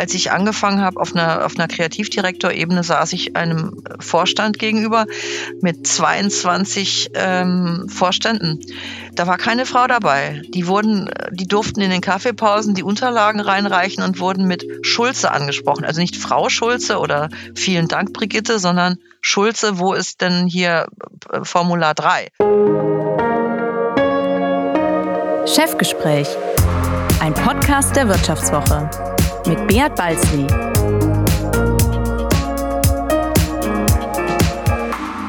als ich angefangen habe auf einer, auf einer Kreativdirektorebene, saß ich einem Vorstand gegenüber mit 22 ähm, Vorständen. Da war keine Frau dabei. Die wurden, die durften in den Kaffeepausen die Unterlagen reinreichen und wurden mit Schulze angesprochen. Also nicht Frau Schulze oder vielen Dank, Brigitte, sondern Schulze, wo ist denn hier äh, Formular 3? Chefgespräch, ein Podcast der Wirtschaftswoche mit Beat Balzli.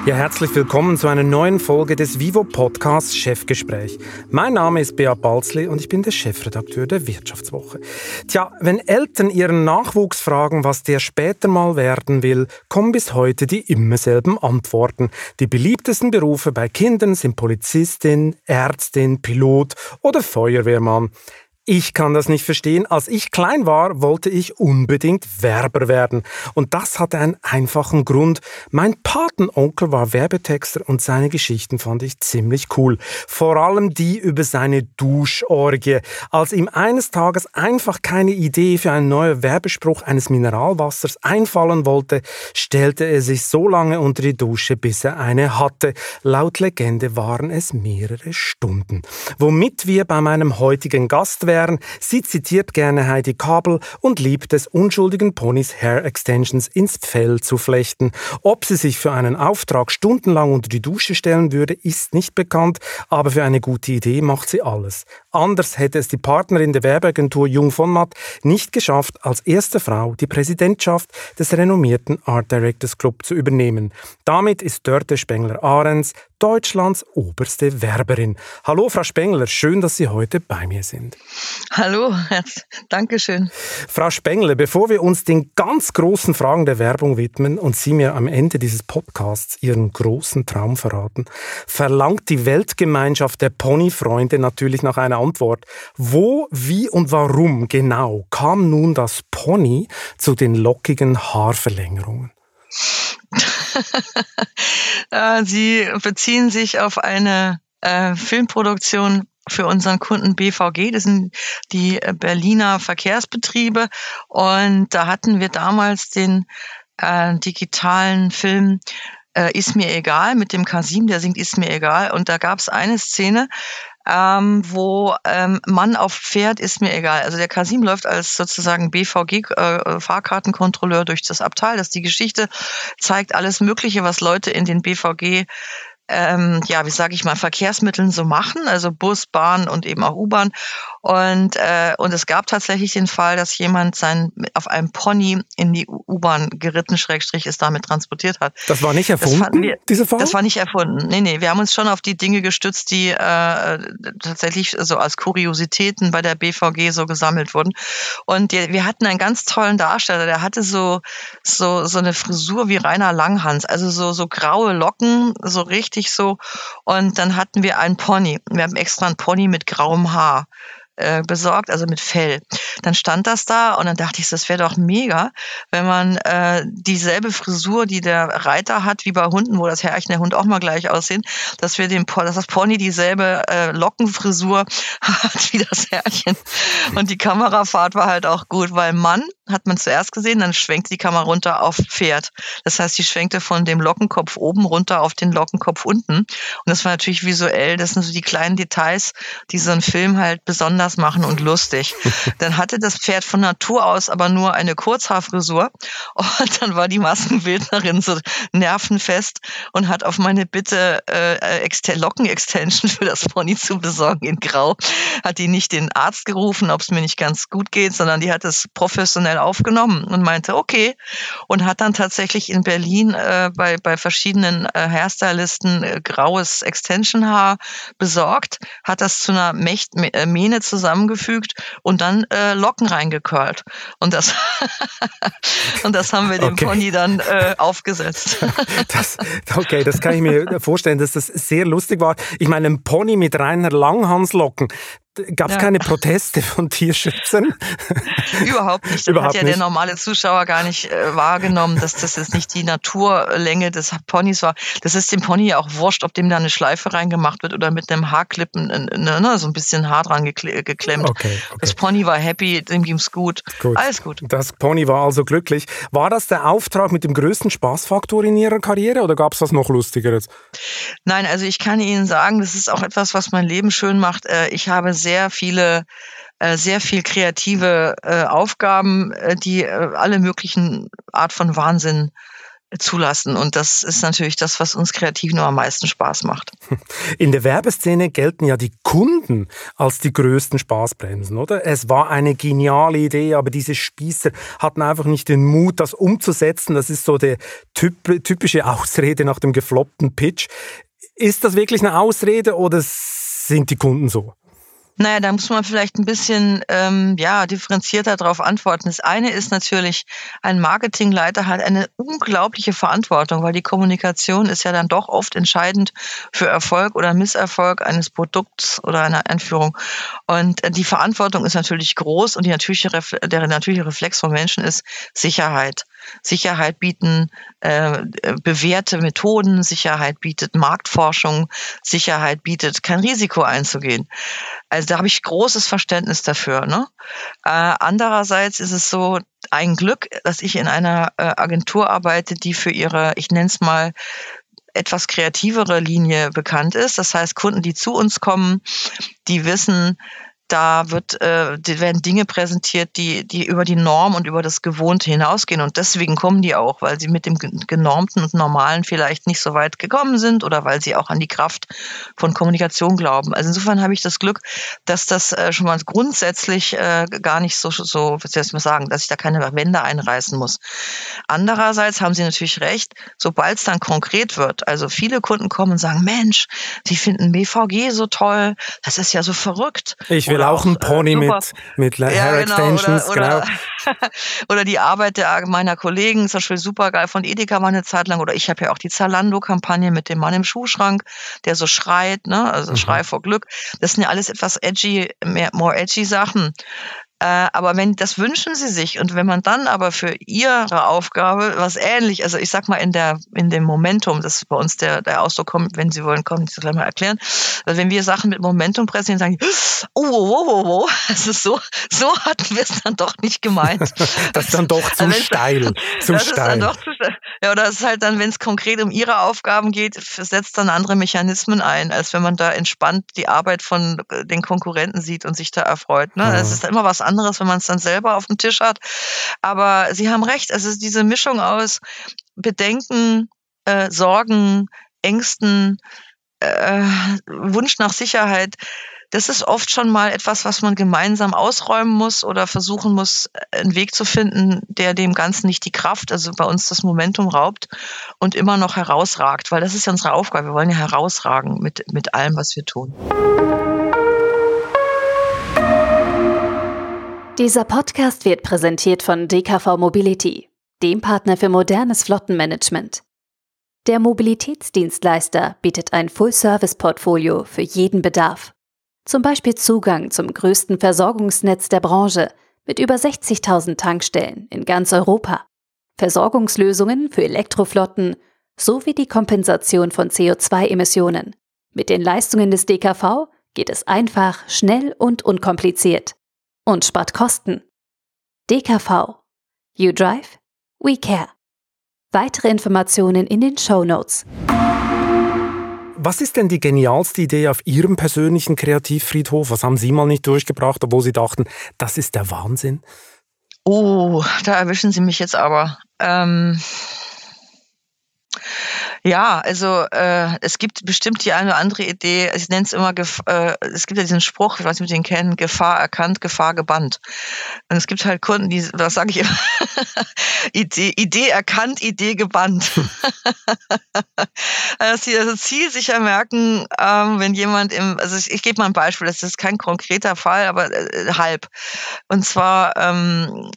Ja, herzlich willkommen zu einer neuen Folge des Vivo Podcasts Chefgespräch. Mein Name ist Beat Balzli und ich bin der Chefredakteur der Wirtschaftswoche. Tja, wenn Eltern ihren Nachwuchs fragen, was der später mal werden will, kommen bis heute die immer selben Antworten. Die beliebtesten Berufe bei Kindern sind Polizistin, Ärztin, Pilot oder Feuerwehrmann. Ich kann das nicht verstehen. Als ich klein war, wollte ich unbedingt Werber werden. Und das hatte einen einfachen Grund. Mein Patenonkel war Werbetexter und seine Geschichten fand ich ziemlich cool. Vor allem die über seine Duschorgie. Als ihm eines Tages einfach keine Idee für einen neuen Werbespruch eines Mineralwassers einfallen wollte, stellte er sich so lange unter die Dusche, bis er eine hatte. Laut Legende waren es mehrere Stunden. Womit wir bei meinem heutigen Gast wären. Sie zitiert gerne Heidi Kabel und liebt es, unschuldigen Ponys Hair Extensions ins Fell zu flechten. Ob sie sich für einen Auftrag stundenlang unter die Dusche stellen würde, ist nicht bekannt, aber für eine gute Idee macht sie alles. Anders hätte es die Partnerin der Werbeagentur Jung von Matt nicht geschafft, als erste Frau die Präsidentschaft des renommierten Art Directors Club zu übernehmen. Damit ist Dörte Spengler-Ahrens Deutschlands oberste Werberin. Hallo, Frau Spengler, schön, dass Sie heute bei mir sind. Hallo, danke schön. Frau Spengler, bevor wir uns den ganz großen Fragen der Werbung widmen und Sie mir am Ende dieses Podcasts Ihren großen Traum verraten, verlangt die Weltgemeinschaft der Ponyfreunde natürlich nach einer Antwort. Wo, wie und warum genau kam nun das Pony zu den lockigen Haarverlängerungen? Äh, sie beziehen sich auf eine äh, Filmproduktion für unseren Kunden BVG. Das sind die Berliner Verkehrsbetriebe. Und da hatten wir damals den äh, digitalen Film äh, Ist mir egal mit dem Kasim, der singt Ist mir egal. Und da gab es eine Szene, ähm, wo ähm, Mann auf Pferd ist mir egal. Also der Kasim läuft als sozusagen BVG-Fahrkartenkontrolleur äh, durch das Abteil. Das die Geschichte zeigt alles Mögliche, was Leute in den BVG ähm, ja, wie sage ich mal, Verkehrsmitteln so machen, also Bus, Bahn und eben auch U-Bahn. Und, äh, und es gab tatsächlich den Fall, dass jemand sein auf einem Pony in die U-Bahn geritten, Schrägstrich, ist damit transportiert hat. Das war nicht erfunden, wir, diese Fall? Das war nicht erfunden. Nee, nee, wir haben uns schon auf die Dinge gestützt, die äh, tatsächlich so als Kuriositäten bei der BVG so gesammelt wurden. Und die, wir hatten einen ganz tollen Darsteller, der hatte so, so, so eine Frisur wie Rainer Langhans, also so, so graue Locken, so richtig so. Und dann hatten wir einen Pony. Wir haben extra einen Pony mit grauem Haar. Äh, besorgt, also mit Fell. Dann stand das da und dann dachte ich, das wäre doch mega, wenn man äh, dieselbe Frisur, die der Reiter hat, wie bei Hunden, wo das Herrchen der Hund auch mal gleich aussehen, dass wir dem, dass das Pony dieselbe äh, Lockenfrisur hat wie das Herrchen. Und die Kamerafahrt war halt auch gut, weil Mann hat man zuerst gesehen, dann schwenkte die Kamera runter auf Pferd. Das heißt, sie schwenkte von dem Lockenkopf oben runter auf den Lockenkopf unten. Und das war natürlich visuell, das sind so die kleinen Details, die so einen Film halt besonders machen und lustig. dann hatte das Pferd von Natur aus aber nur eine Kurzhaarfrisur. Und dann war die Maskenbildnerin so nervenfest und hat auf meine Bitte, äh, Locken-Extension für das Pony zu besorgen in Grau, hat die nicht den Arzt gerufen, ob es mir nicht ganz gut geht, sondern die hat es professionell aufgenommen und meinte, okay. Und hat dann tatsächlich in Berlin äh, bei, bei verschiedenen äh, Hairstylisten äh, graues Extension-Haar besorgt, hat das zu einer Mächt, äh, Mähne zusammengefügt und dann äh, Locken reingecurlt. Und das, und das haben wir dem okay. Pony dann äh, aufgesetzt. das, okay, das kann ich mir vorstellen, dass das sehr lustig war. Ich meine, ein Pony mit reiner Langhanslocken, Gab es ja. keine Proteste von Tierschützern? Überhaupt nicht. Das Überhaupt hat ja nicht. der normale Zuschauer gar nicht äh, wahrgenommen, dass das jetzt nicht die Naturlänge des Ponys war. Das ist dem Pony ja auch wurscht, ob dem da eine Schleife reingemacht wird oder mit einem Haarklippen ne, ne, so ein bisschen Haar dran geklemmt. Okay, okay. Das Pony war happy, dem ging's gut. gut. Alles gut. Das Pony war also glücklich. War das der Auftrag mit dem größten Spaßfaktor in Ihrer Karriere oder gab es was noch Lustigeres? Nein, also ich kann Ihnen sagen, das ist auch etwas, was mein Leben schön macht. Äh, ich habe sehr viele äh, sehr viel kreative äh, Aufgaben, die alle möglichen Art von Wahnsinn zulassen. Und das ist natürlich das, was uns kreativ nur am meisten Spaß macht. In der Werbeszene gelten ja die Kunden als die größten Spaßbremsen, oder? Es war eine geniale Idee, aber diese Spießer hatten einfach nicht den Mut, das umzusetzen. Das ist so der typische Ausrede nach dem gefloppten Pitch. Ist das wirklich eine Ausrede oder sind die Kunden so? Naja, da muss man vielleicht ein bisschen ähm, ja, differenzierter darauf antworten. Das eine ist natürlich, ein Marketingleiter hat eine unglaubliche Verantwortung, weil die Kommunikation ist ja dann doch oft entscheidend für Erfolg oder Misserfolg eines Produkts oder einer Einführung. Und äh, die Verantwortung ist natürlich groß und die natürliche, der natürliche Reflex von Menschen ist Sicherheit. Sicherheit bieten äh, bewährte Methoden, Sicherheit bietet Marktforschung, Sicherheit bietet kein Risiko einzugehen. Also da habe ich großes Verständnis dafür. Ne? Äh, andererseits ist es so ein Glück, dass ich in einer äh, Agentur arbeite, die für ihre, ich nenne es mal, etwas kreativere Linie bekannt ist. Das heißt, Kunden, die zu uns kommen, die wissen, da wird, äh, werden Dinge präsentiert, die, die über die Norm und über das Gewohnte hinausgehen. Und deswegen kommen die auch, weil sie mit dem Genormten und Normalen vielleicht nicht so weit gekommen sind oder weil sie auch an die Kraft von Kommunikation glauben. Also insofern habe ich das Glück, dass das äh, schon mal grundsätzlich äh, gar nicht so, so, was soll ich mal sagen, dass ich da keine Wände einreißen muss. Andererseits haben Sie natürlich recht, sobald es dann konkret wird, also viele Kunden kommen und sagen, Mensch, Sie finden BVG so toll, das ist ja so verrückt. Ich will will auch ein Pony super. mit, mit ja, Hair genau, Extensions. Oder, genau. Oder, die Arbeit der, meiner Kollegen, zum Beispiel super geil von Edeka war eine Zeit lang. Oder ich habe ja auch die Zalando-Kampagne mit dem Mann im Schuhschrank, der so schreit, ne? also mhm. Schrei vor Glück. Das sind ja alles etwas edgy, mehr, more edgy Sachen. Äh, aber wenn das wünschen sie sich und wenn man dann aber für ihre Aufgabe was ähnlich, also ich sag mal in der in dem Momentum, das bei uns der der Ausdruck kommt, wenn Sie wollen, kommen ich das gleich mal erklären. Also wenn wir Sachen mit Momentum präsentieren, sagen die, oh, oh, oh, oh, oh, also so so hatten wir es dann doch nicht gemeint. das ist dann doch zu also steil, zu das steil. Ist dann doch zu steil. Ja, oder es ist halt dann, wenn es konkret um ihre Aufgaben geht, setzt dann andere Mechanismen ein, als wenn man da entspannt die Arbeit von den Konkurrenten sieht und sich da erfreut. Ne? Es ist immer was anderes, wenn man es dann selber auf dem Tisch hat. Aber Sie haben recht, es ist diese Mischung aus Bedenken, äh, Sorgen, Ängsten, äh, Wunsch nach Sicherheit. Das ist oft schon mal etwas, was man gemeinsam ausräumen muss oder versuchen muss, einen Weg zu finden, der dem Ganzen nicht die Kraft, also bei uns das Momentum raubt und immer noch herausragt, weil das ist ja unsere Aufgabe. Wir wollen ja herausragen mit, mit allem, was wir tun. Dieser Podcast wird präsentiert von DKV Mobility, dem Partner für modernes Flottenmanagement. Der Mobilitätsdienstleister bietet ein Full-Service-Portfolio für jeden Bedarf. Zum Beispiel Zugang zum größten Versorgungsnetz der Branche mit über 60.000 Tankstellen in ganz Europa, Versorgungslösungen für Elektroflotten sowie die Kompensation von CO2-Emissionen. Mit den Leistungen des DKV geht es einfach, schnell und unkompliziert und spart Kosten. DKV. You Drive, We Care. Weitere Informationen in den Show Notes. Was ist denn die genialste Idee auf Ihrem persönlichen Kreativfriedhof? Was haben Sie mal nicht durchgebracht, obwohl Sie dachten, das ist der Wahnsinn? Oh, da erwischen Sie mich jetzt aber. Ähm ja, also äh, es gibt bestimmt die eine oder andere Idee, ich nenne es immer, äh, es gibt ja diesen Spruch, ich weiß nicht, ob Sie den kennen, Gefahr erkannt, Gefahr gebannt. Und es gibt halt Kunden, die, was sage ich immer, Idee, Idee erkannt, Idee gebannt. Dass sie also zielsicher merken, ähm, wenn jemand im, also ich, ich gebe mal ein Beispiel, das ist kein konkreter Fall, aber äh, halb. Und zwar ähm,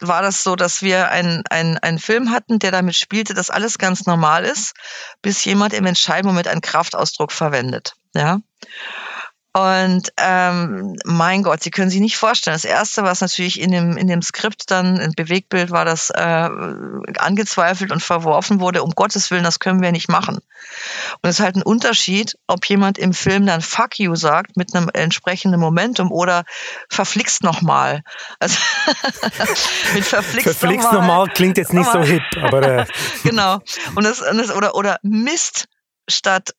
war das so, dass wir einen, einen, Film hatten, der damit spielte, dass alles ganz normal ist, bis jemand im Entscheidungsmoment einen Kraftausdruck verwendet. Ja. Und ähm, mein Gott, Sie können sich nicht vorstellen. Das erste, was natürlich in dem in dem Skript dann ein Bewegtbild war, das äh, angezweifelt und verworfen wurde. Um Gottes Willen, das können wir nicht machen. Und es ist halt ein Unterschied, ob jemand im Film dann Fuck you sagt mit einem entsprechenden Momentum oder verflixt nochmal. Also mit verflixt, verflixt nochmal noch klingt jetzt nicht so hip, aber äh. genau. Und das, und das oder oder Mist statt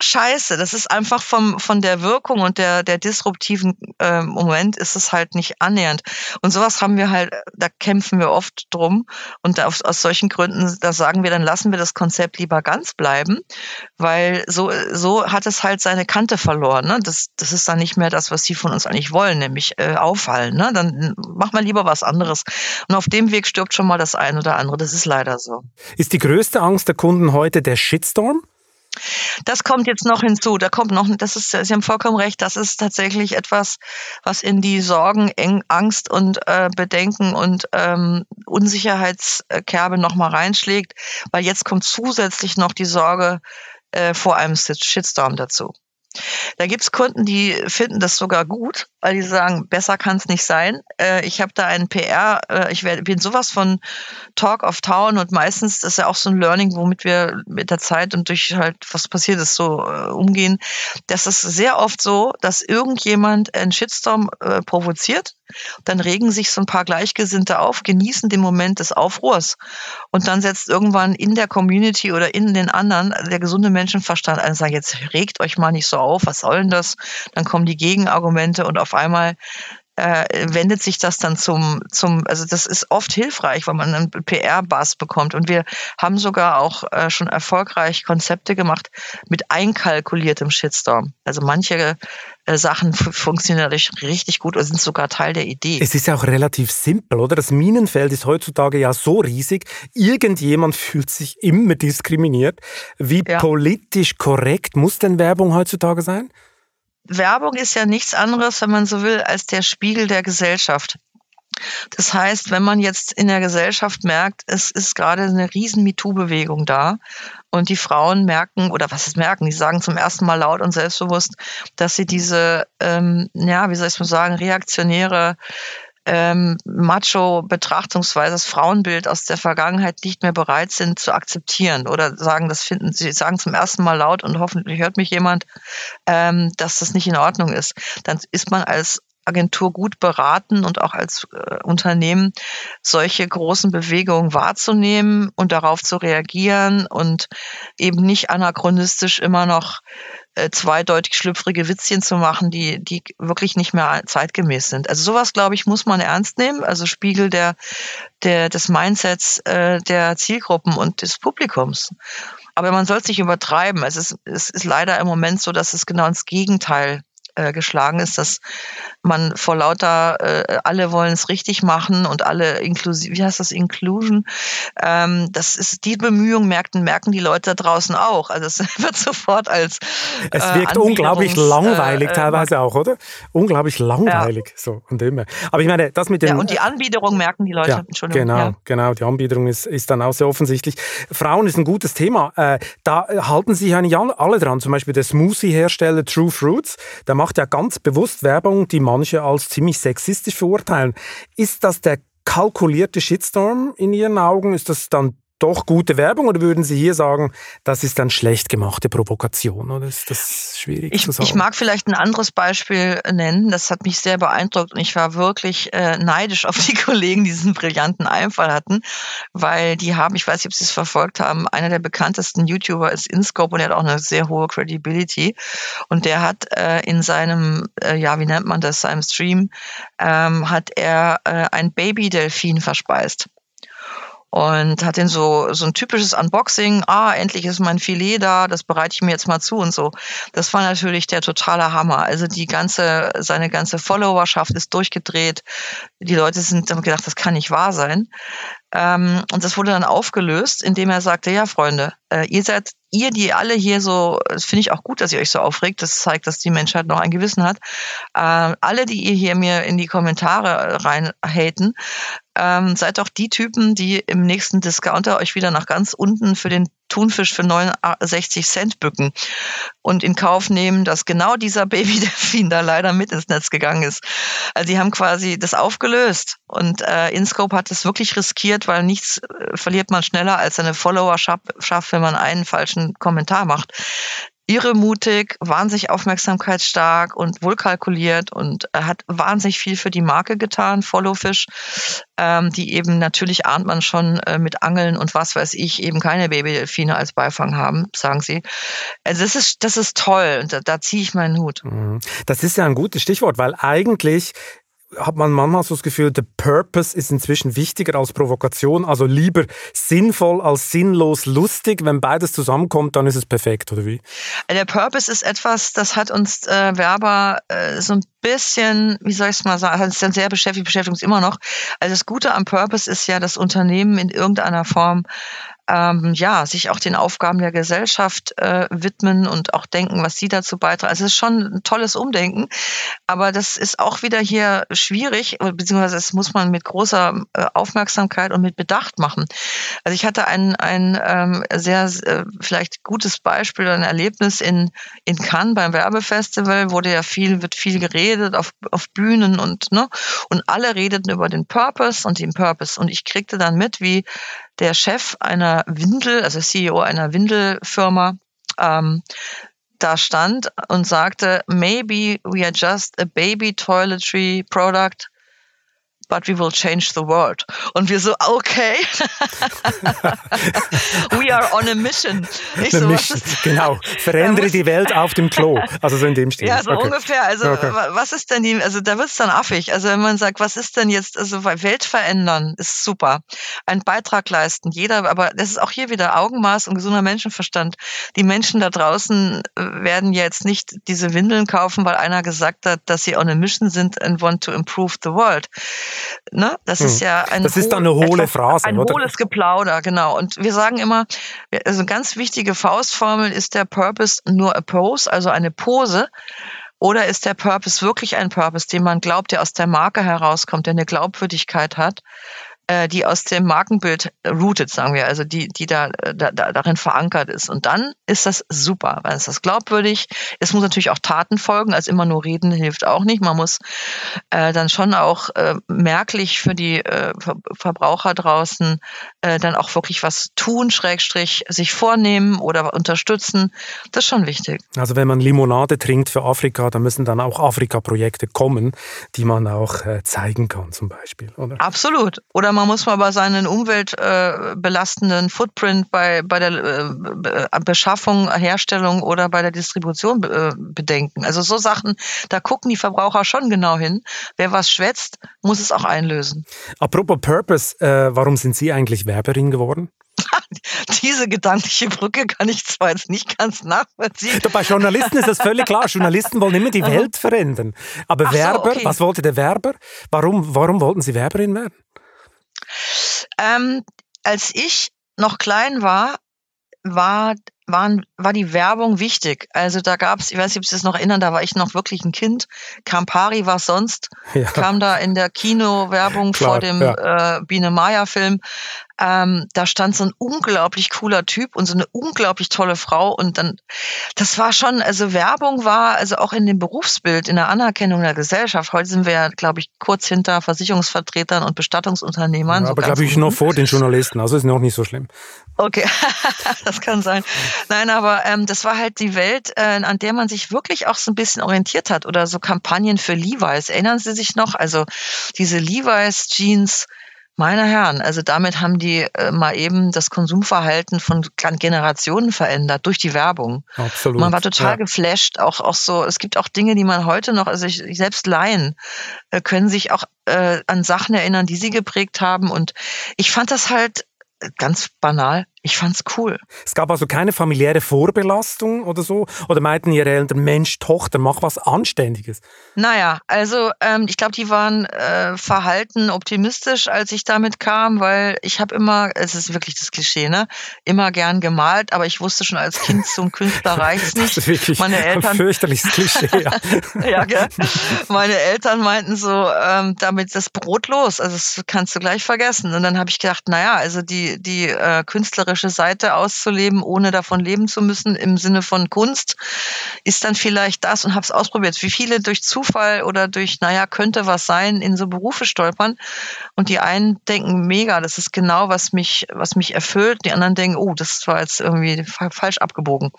scheiße. Das ist einfach vom, von der Wirkung und der, der disruptiven äh, Moment ist es halt nicht annähernd. Und sowas haben wir halt, da kämpfen wir oft drum. Und aus, aus solchen Gründen, da sagen wir, dann lassen wir das Konzept lieber ganz bleiben, weil so, so hat es halt seine Kante verloren. Ne? Das, das ist dann nicht mehr das, was sie von uns eigentlich wollen, nämlich äh, auffallen. Ne? Dann machen wir lieber was anderes. Und auf dem Weg stirbt schon mal das eine oder andere. Das ist leider so. Ist die größte Angst der Kunden heute der Shitstorm? Das kommt jetzt noch hinzu. Da kommt noch, das ist, Sie haben vollkommen recht, das ist tatsächlich etwas, was in die Sorgen, Angst und äh, Bedenken und ähm, Unsicherheitskerbe nochmal reinschlägt, weil jetzt kommt zusätzlich noch die Sorge äh, vor einem Shitstorm dazu. Da gibt's Kunden, die finden das sogar gut, weil die sagen, besser kann es nicht sein. Äh, ich habe da einen PR, äh, ich bin sowas von Talk of Town und meistens das ist ja auch so ein Learning, womit wir mit der Zeit und durch halt, was passiert ist, so äh, umgehen. Das ist sehr oft so, dass irgendjemand einen Shitstorm provoziert dann regen sich so ein paar Gleichgesinnte auf, genießen den Moment des Aufruhrs. Und dann setzt irgendwann in der Community oder in den anderen der gesunde Menschenverstand ein und sagt, jetzt regt euch mal nicht so auf, was soll denn das? Dann kommen die Gegenargumente und auf einmal äh, wendet sich das dann zum, zum, also das ist oft hilfreich, weil man einen PR-Bass bekommt. Und wir haben sogar auch äh, schon erfolgreich Konzepte gemacht mit einkalkuliertem Shitstorm. Also manche Sachen funktionieren richtig gut oder sind sogar Teil der Idee. Es ist ja auch relativ simpel, oder? Das Minenfeld ist heutzutage ja so riesig. Irgendjemand fühlt sich immer diskriminiert. Wie ja. politisch korrekt muss denn Werbung heutzutage sein? Werbung ist ja nichts anderes, wenn man so will, als der Spiegel der Gesellschaft. Das heißt, wenn man jetzt in der Gesellschaft merkt, es ist gerade eine riesen MeToo-Bewegung da und die Frauen merken, oder was ist merken, die sagen zum ersten Mal laut und selbstbewusst, dass sie diese, ähm, ja, wie soll ich mal sagen, reaktionäre ähm, Macho-Betrachtungsweise, das Frauenbild aus der Vergangenheit nicht mehr bereit sind zu akzeptieren oder sagen, das finden sie, sagen zum ersten Mal laut und hoffentlich hört mich jemand, ähm, dass das nicht in Ordnung ist. Dann ist man als Agentur gut beraten und auch als äh, Unternehmen solche großen Bewegungen wahrzunehmen und darauf zu reagieren und eben nicht anachronistisch immer noch äh, zweideutig schlüpfrige Witzchen zu machen, die, die wirklich nicht mehr zeitgemäß sind. Also sowas, glaube ich, muss man ernst nehmen. Also Spiegel der, der, des Mindsets äh, der Zielgruppen und des Publikums. Aber man soll es nicht übertreiben. Es ist, es ist leider im Moment so, dass es genau ins Gegenteil äh, geschlagen ist, dass man vor lauter äh, alle wollen es richtig machen und alle inklusiv, wie heißt das, Inclusion, ähm, das ist die Bemühung, merken, merken die Leute da draußen auch. Also es wird sofort als äh, Es wirkt unglaublich langweilig äh, teilweise auch, oder? Unglaublich langweilig. Ja. So und immer. Aber ich meine, das mit dem. Ja, und die Anbiederung merken die Leute ja, schon. Genau, ja. genau. Die Anbiederung ist, ist dann auch sehr offensichtlich. Frauen ist ein gutes Thema. Äh, da halten sich ja nicht alle dran. Zum Beispiel der Smoothie-Hersteller True Fruits, der macht ja ganz bewusst Werbung, die manche als ziemlich sexistisch verurteilen. Ist das der kalkulierte Shitstorm in Ihren Augen? Ist das dann doch gute Werbung oder würden Sie hier sagen, das ist dann schlecht gemachte Provokation? Oder ist das schwierig ich, zu sagen? Ich mag vielleicht ein anderes Beispiel nennen. Das hat mich sehr beeindruckt und ich war wirklich äh, neidisch auf die Kollegen, die diesen brillanten Einfall hatten, weil die haben, ich weiß nicht, ob Sie es verfolgt haben, einer der bekanntesten YouTuber ist InScope und er hat auch eine sehr hohe Credibility und der hat äh, in seinem, äh, ja, wie nennt man das, seinem Stream, ähm, hat er äh, ein Baby-Delfin verspeist und hat den so so ein typisches Unboxing. Ah, endlich ist mein Filet da, das bereite ich mir jetzt mal zu und so. Das war natürlich der totale Hammer. Also die ganze seine ganze Followerschaft ist durchgedreht. Die Leute sind haben gedacht, das kann nicht wahr sein. Ähm, und das wurde dann aufgelöst, indem er sagte, ja Freunde, äh, ihr seid, ihr, die alle hier so, das finde ich auch gut, dass ihr euch so aufregt, das zeigt, dass die Menschheit noch ein Gewissen hat. Äh, alle, die ihr hier mir in die Kommentare reinhaten, ähm, seid doch die Typen, die im nächsten Discounter euch wieder nach ganz unten für den Thunfisch für 69 Cent bücken und in Kauf nehmen, dass genau dieser Babydelfin da leider mit ins Netz gegangen ist. Also die haben quasi das aufgelöst und äh, InScope hat es wirklich riskiert, weil nichts äh, verliert man schneller als seine Followerschaft, wenn man einen falschen Kommentar macht irre mutig, wahnsinnig aufmerksamkeitsstark und wohlkalkuliert und er hat wahnsinnig viel für die Marke getan, Followfish, ähm, die eben natürlich ahnt man schon äh, mit Angeln und was weiß ich, eben keine Babydelfine als Beifang haben, sagen sie. Also das ist, das ist toll und da, da ziehe ich meinen Hut. Mhm. Das ist ja ein gutes Stichwort, weil eigentlich hat man manchmal so das Gefühl, der Purpose ist inzwischen wichtiger als Provokation, also lieber sinnvoll als sinnlos lustig. Wenn beides zusammenkommt, dann ist es perfekt, oder wie? Der Purpose ist etwas, das hat uns äh, Werber äh, so ein bisschen, wie soll ich es mal sagen, hat uns dann sehr beschäftigt, beschäftigt uns immer noch. Also das Gute am Purpose ist ja, dass Unternehmen in irgendeiner Form ähm, ja, sich auch den Aufgaben der Gesellschaft äh, widmen und auch denken, was sie dazu beitragen. Also es ist schon ein tolles Umdenken, aber das ist auch wieder hier schwierig, beziehungsweise es muss man mit großer äh, Aufmerksamkeit und mit Bedacht machen. Also ich hatte ein, ein ähm, sehr äh, vielleicht gutes Beispiel, ein Erlebnis in, in Cannes beim Werbefestival, wurde ja viel, wird viel geredet auf, auf Bühnen und, ne, und alle redeten über den Purpose und den Purpose. Und ich kriegte dann mit, wie der Chef einer Windel, also CEO einer Windelfirma, ähm, da stand und sagte, maybe we are just a baby toiletry product but we will change the world. Und wir so, okay, we are on a mission. Ich so, mission. Genau, verändere die Welt auf dem Klo. Also so in dem Stil. Ja, so okay. ungefähr. Also okay. was ist denn die, also da wird es dann affig. Also wenn man sagt, was ist denn jetzt, also Welt verändern ist super. Ein Beitrag leisten, jeder, aber das ist auch hier wieder Augenmaß und gesunder Menschenverstand. Die Menschen da draußen äh, werden jetzt nicht diese Windeln kaufen, weil einer gesagt hat, dass sie on a mission sind and want to improve the world. Ne? Das hm. ist ja ein Das ist dann eine hohle etwas, Phrase, ein oder? hohles Geplauder, genau. Und wir sagen immer, also eine ganz wichtige Faustformel ist der Purpose nur a pose, also eine Pose. Oder ist der Purpose wirklich ein Purpose, den man glaubt, der aus der Marke herauskommt, der eine Glaubwürdigkeit hat? Äh, die aus dem Markenbild rooted, sagen wir, also die, die da, da, da darin verankert ist. Und dann ist das super, weil es ist glaubwürdig. Es muss natürlich auch Taten folgen, als immer nur reden hilft auch nicht. Man muss äh, dann schon auch äh, merklich für die äh, Verbraucher draußen äh, dann auch wirklich was tun, Schrägstrich sich vornehmen oder unterstützen. Das ist schon wichtig. Also wenn man Limonade trinkt für Afrika, dann müssen dann auch Afrika-Projekte kommen, die man auch äh, zeigen kann zum Beispiel, oder? Absolut. Oder man muss mal bei seinen umweltbelastenden äh, Footprint bei, bei der äh, Beschaffung, Herstellung oder bei der Distribution äh, bedenken. Also so Sachen, da gucken die Verbraucher schon genau hin. Wer was schwätzt, muss es auch einlösen. Apropos Purpose, äh, warum sind Sie eigentlich Werberin geworden? Diese gedankliche Brücke kann ich zwar jetzt nicht ganz nachvollziehen. Bei Journalisten ist das völlig klar. Journalisten wollen immer die Welt verändern. Aber Ach Werber, so, okay. was wollte der Werber? Warum, warum wollten Sie Werberin werden? Ähm, als ich noch klein war, war, waren, war die Werbung wichtig. Also da gab es, ich weiß nicht, ob Sie das noch erinnern, da war ich noch wirklich ein Kind. Campari war sonst, ja. kam da in der Kinowerbung vor dem ja. äh, Biene Meier-Film ähm, da stand so ein unglaublich cooler Typ und so eine unglaublich tolle Frau und dann, das war schon, also Werbung war, also auch in dem Berufsbild, in der Anerkennung der Gesellschaft. Heute sind wir ja, glaube ich, kurz hinter Versicherungsvertretern und Bestattungsunternehmern. Ja, aber so glaube ich noch vor den Journalisten, also ist noch nicht so schlimm. Okay, das kann sein. Nein, aber ähm, das war halt die Welt, äh, an der man sich wirklich auch so ein bisschen orientiert hat oder so Kampagnen für Levi's. Erinnern Sie sich noch? Also diese Levi's Jeans, meine Herren, also damit haben die äh, mal eben das Konsumverhalten von Generationen verändert durch die Werbung. Absolut. Man war total ja. geflasht, auch, auch so, es gibt auch Dinge, die man heute noch, also ich, selbst Laien äh, können sich auch äh, an Sachen erinnern, die sie geprägt haben und ich fand das halt ganz banal Ich fand's cool. Es gab also keine familiäre Vorbelastung oder so? Oder meinten Ihre Eltern, Mensch, Tochter, mach was Anständiges? Naja, also ähm, ich glaube, die waren äh, verhalten optimistisch, als ich damit kam, weil ich habe immer, es ist wirklich das Klischee, ne, immer gern gemalt, aber ich wusste schon als Kind, zum Künstler reicht's nicht. Das ist wirklich Meine Eltern, ein fürchterliches Klischee. Ja. ja, gell? Meine Eltern meinten so, ähm, damit das Brot los, also das kannst du gleich vergessen. Und dann habe ich gedacht, naja, also die, die äh, künstlerische Seite auszuleben, ohne davon leben zu müssen, im Sinne von Kunst, ist dann vielleicht das und habe es ausprobiert. Wie viele durch Zufall oder durch, naja, könnte was sein, in so Berufe stolpern. Und die einen denken, mega, das ist genau, was mich, was mich erfüllt. Die anderen denken, oh, das war jetzt irgendwie falsch abgebogen.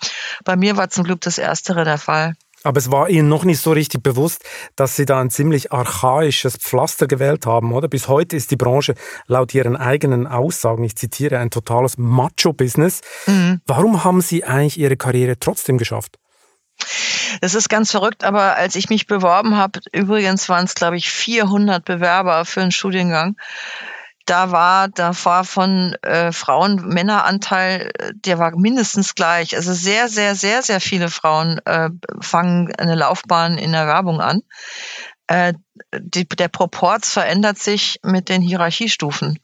Bei mir war zum Glück das Erstere der Fall. Aber es war Ihnen noch nicht so richtig bewusst, dass Sie da ein ziemlich archaisches Pflaster gewählt haben, oder? Bis heute ist die Branche laut Ihren eigenen Aussagen, ich zitiere, ein totales Macho-Business. Mhm. Warum haben Sie eigentlich Ihre Karriere trotzdem geschafft? Das ist ganz verrückt, aber als ich mich beworben habe, übrigens waren es, glaube ich, 400 Bewerber für einen Studiengang, da war, da war von äh, Frauen-Männeranteil, der war mindestens gleich. Also sehr, sehr, sehr, sehr viele Frauen äh, fangen eine Laufbahn in der Werbung an. Äh, die, der Proporz verändert sich mit den Hierarchiestufen.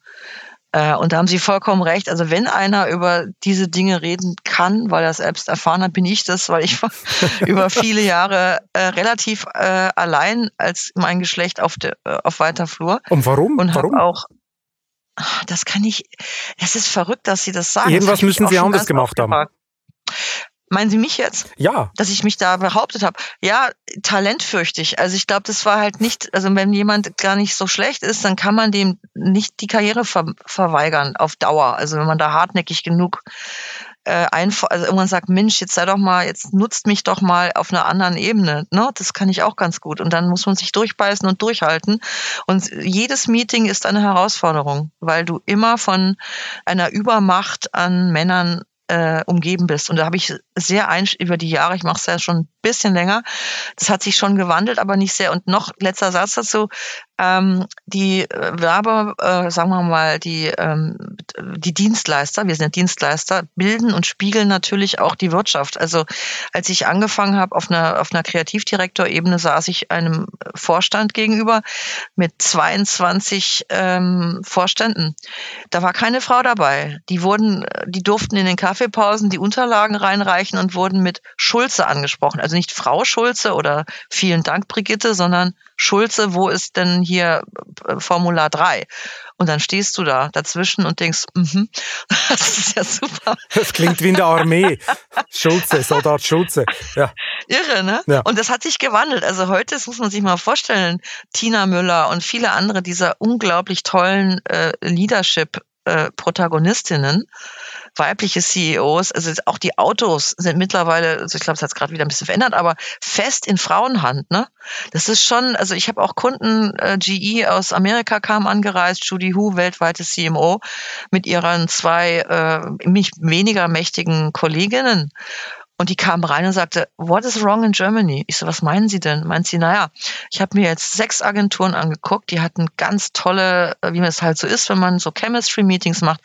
Äh, und da haben Sie vollkommen recht. Also wenn einer über diese Dinge reden kann, weil er es selbst erfahren hat, bin ich das, weil ich über viele Jahre äh, relativ äh, allein als mein Geschlecht auf, de, äh, auf weiter Flur. Und warum? Und warum? auch das kann ich, das ist verrückt, dass Sie das sagen. Irgendwas müssen Sie anders gemacht haben. Meinen Sie mich jetzt? Ja. Dass ich mich da behauptet habe. Ja, talentfürchtig. Also ich glaube, das war halt nicht, also wenn jemand gar nicht so schlecht ist, dann kann man dem nicht die Karriere ver verweigern auf Dauer. Also wenn man da hartnäckig genug äh, einfach, also irgendwann sagt, Mensch, jetzt sei doch mal, jetzt nutzt mich doch mal auf einer anderen Ebene. Ne? Das kann ich auch ganz gut. Und dann muss man sich durchbeißen und durchhalten. Und jedes Meeting ist eine Herausforderung, weil du immer von einer Übermacht an Männern äh, umgeben bist. Und da habe ich sehr ein, über die Jahre, ich mache es ja schon ein bisschen länger, das hat sich schon gewandelt, aber nicht sehr. Und noch letzter Satz dazu, ähm, die äh, Werber, äh, sagen wir mal, die, ähm, die Dienstleister, wir sind ja Dienstleister, bilden und spiegeln natürlich auch die Wirtschaft. Also als ich angefangen habe auf einer, auf einer Kreativdirektorebene, saß ich einem Vorstand gegenüber mit 22 ähm, Vorständen. Da war keine Frau dabei. Die wurden, die durften in den Kaffeepausen die Unterlagen reinreichen und wurden mit Schulze angesprochen. Also nicht Frau Schulze oder vielen Dank, Brigitte, sondern Schulze, wo ist denn hier äh, Formular 3? Und dann stehst du da dazwischen und denkst, mhm, das ist ja super. Das klingt wie in der Armee. Schulze, Soldat Schulze. Ja. Irre, ne? Ja. Und das hat sich gewandelt. Also heute, das muss man sich mal vorstellen, Tina Müller und viele andere dieser unglaublich tollen äh, Leadership-Protagonistinnen, äh, weibliche CEOs, also auch die Autos sind mittlerweile, also ich glaube, es hat gerade wieder ein bisschen verändert, aber fest in Frauenhand, ne? Das ist schon, also ich habe auch Kunden, äh, GE aus Amerika kam angereist, Judy Hu, weltweite CMO, mit ihren zwei äh, mich weniger mächtigen Kolleginnen. Und die kam rein und sagte, what is wrong in Germany? Ich so, was meinen Sie denn? Meint sie, naja, ich habe mir jetzt sechs Agenturen angeguckt, die hatten ganz tolle, äh, wie man es halt so ist, wenn man so Chemistry-Meetings macht.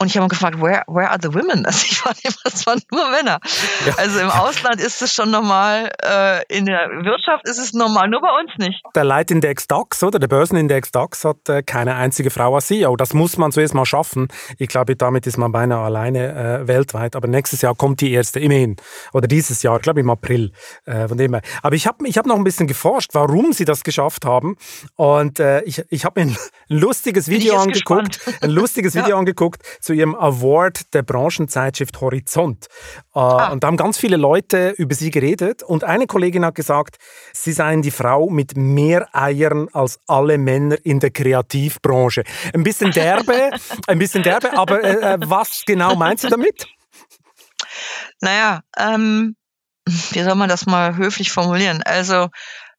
Und ich habe gefragt, where, where are the women? Also ich war immer, es waren nur Männer. Ja. Also im Ausland ist es schon normal, äh, in der Wirtschaft ist es normal, nur bei uns nicht. Der Leitindex DAX, oder der Börsenindex DAX hat äh, keine einzige Frau als CEO. Das muss man zuerst mal schaffen. Ich glaube, damit ist man beinahe alleine äh, weltweit. Aber nächstes Jahr kommt die erste, immerhin. Oder dieses Jahr, glaube ich im April. Äh, von dem her. Aber ich habe ich hab noch ein bisschen geforscht, warum sie das geschafft haben. Und äh, ich, ich habe mir ein lustiges Video angeguckt. Ein lustiges Video ja. angeguckt zu ihrem Award der Branchenzeitschrift Horizont. Äh, ah. Und da haben ganz viele Leute über sie geredet. Und eine Kollegin hat gesagt, sie seien die Frau mit mehr Eiern als alle Männer in der Kreativbranche. Ein bisschen derbe, ein bisschen derbe, aber äh, äh, was genau meint sie damit? Naja, ähm, wie soll man das mal höflich formulieren? Also,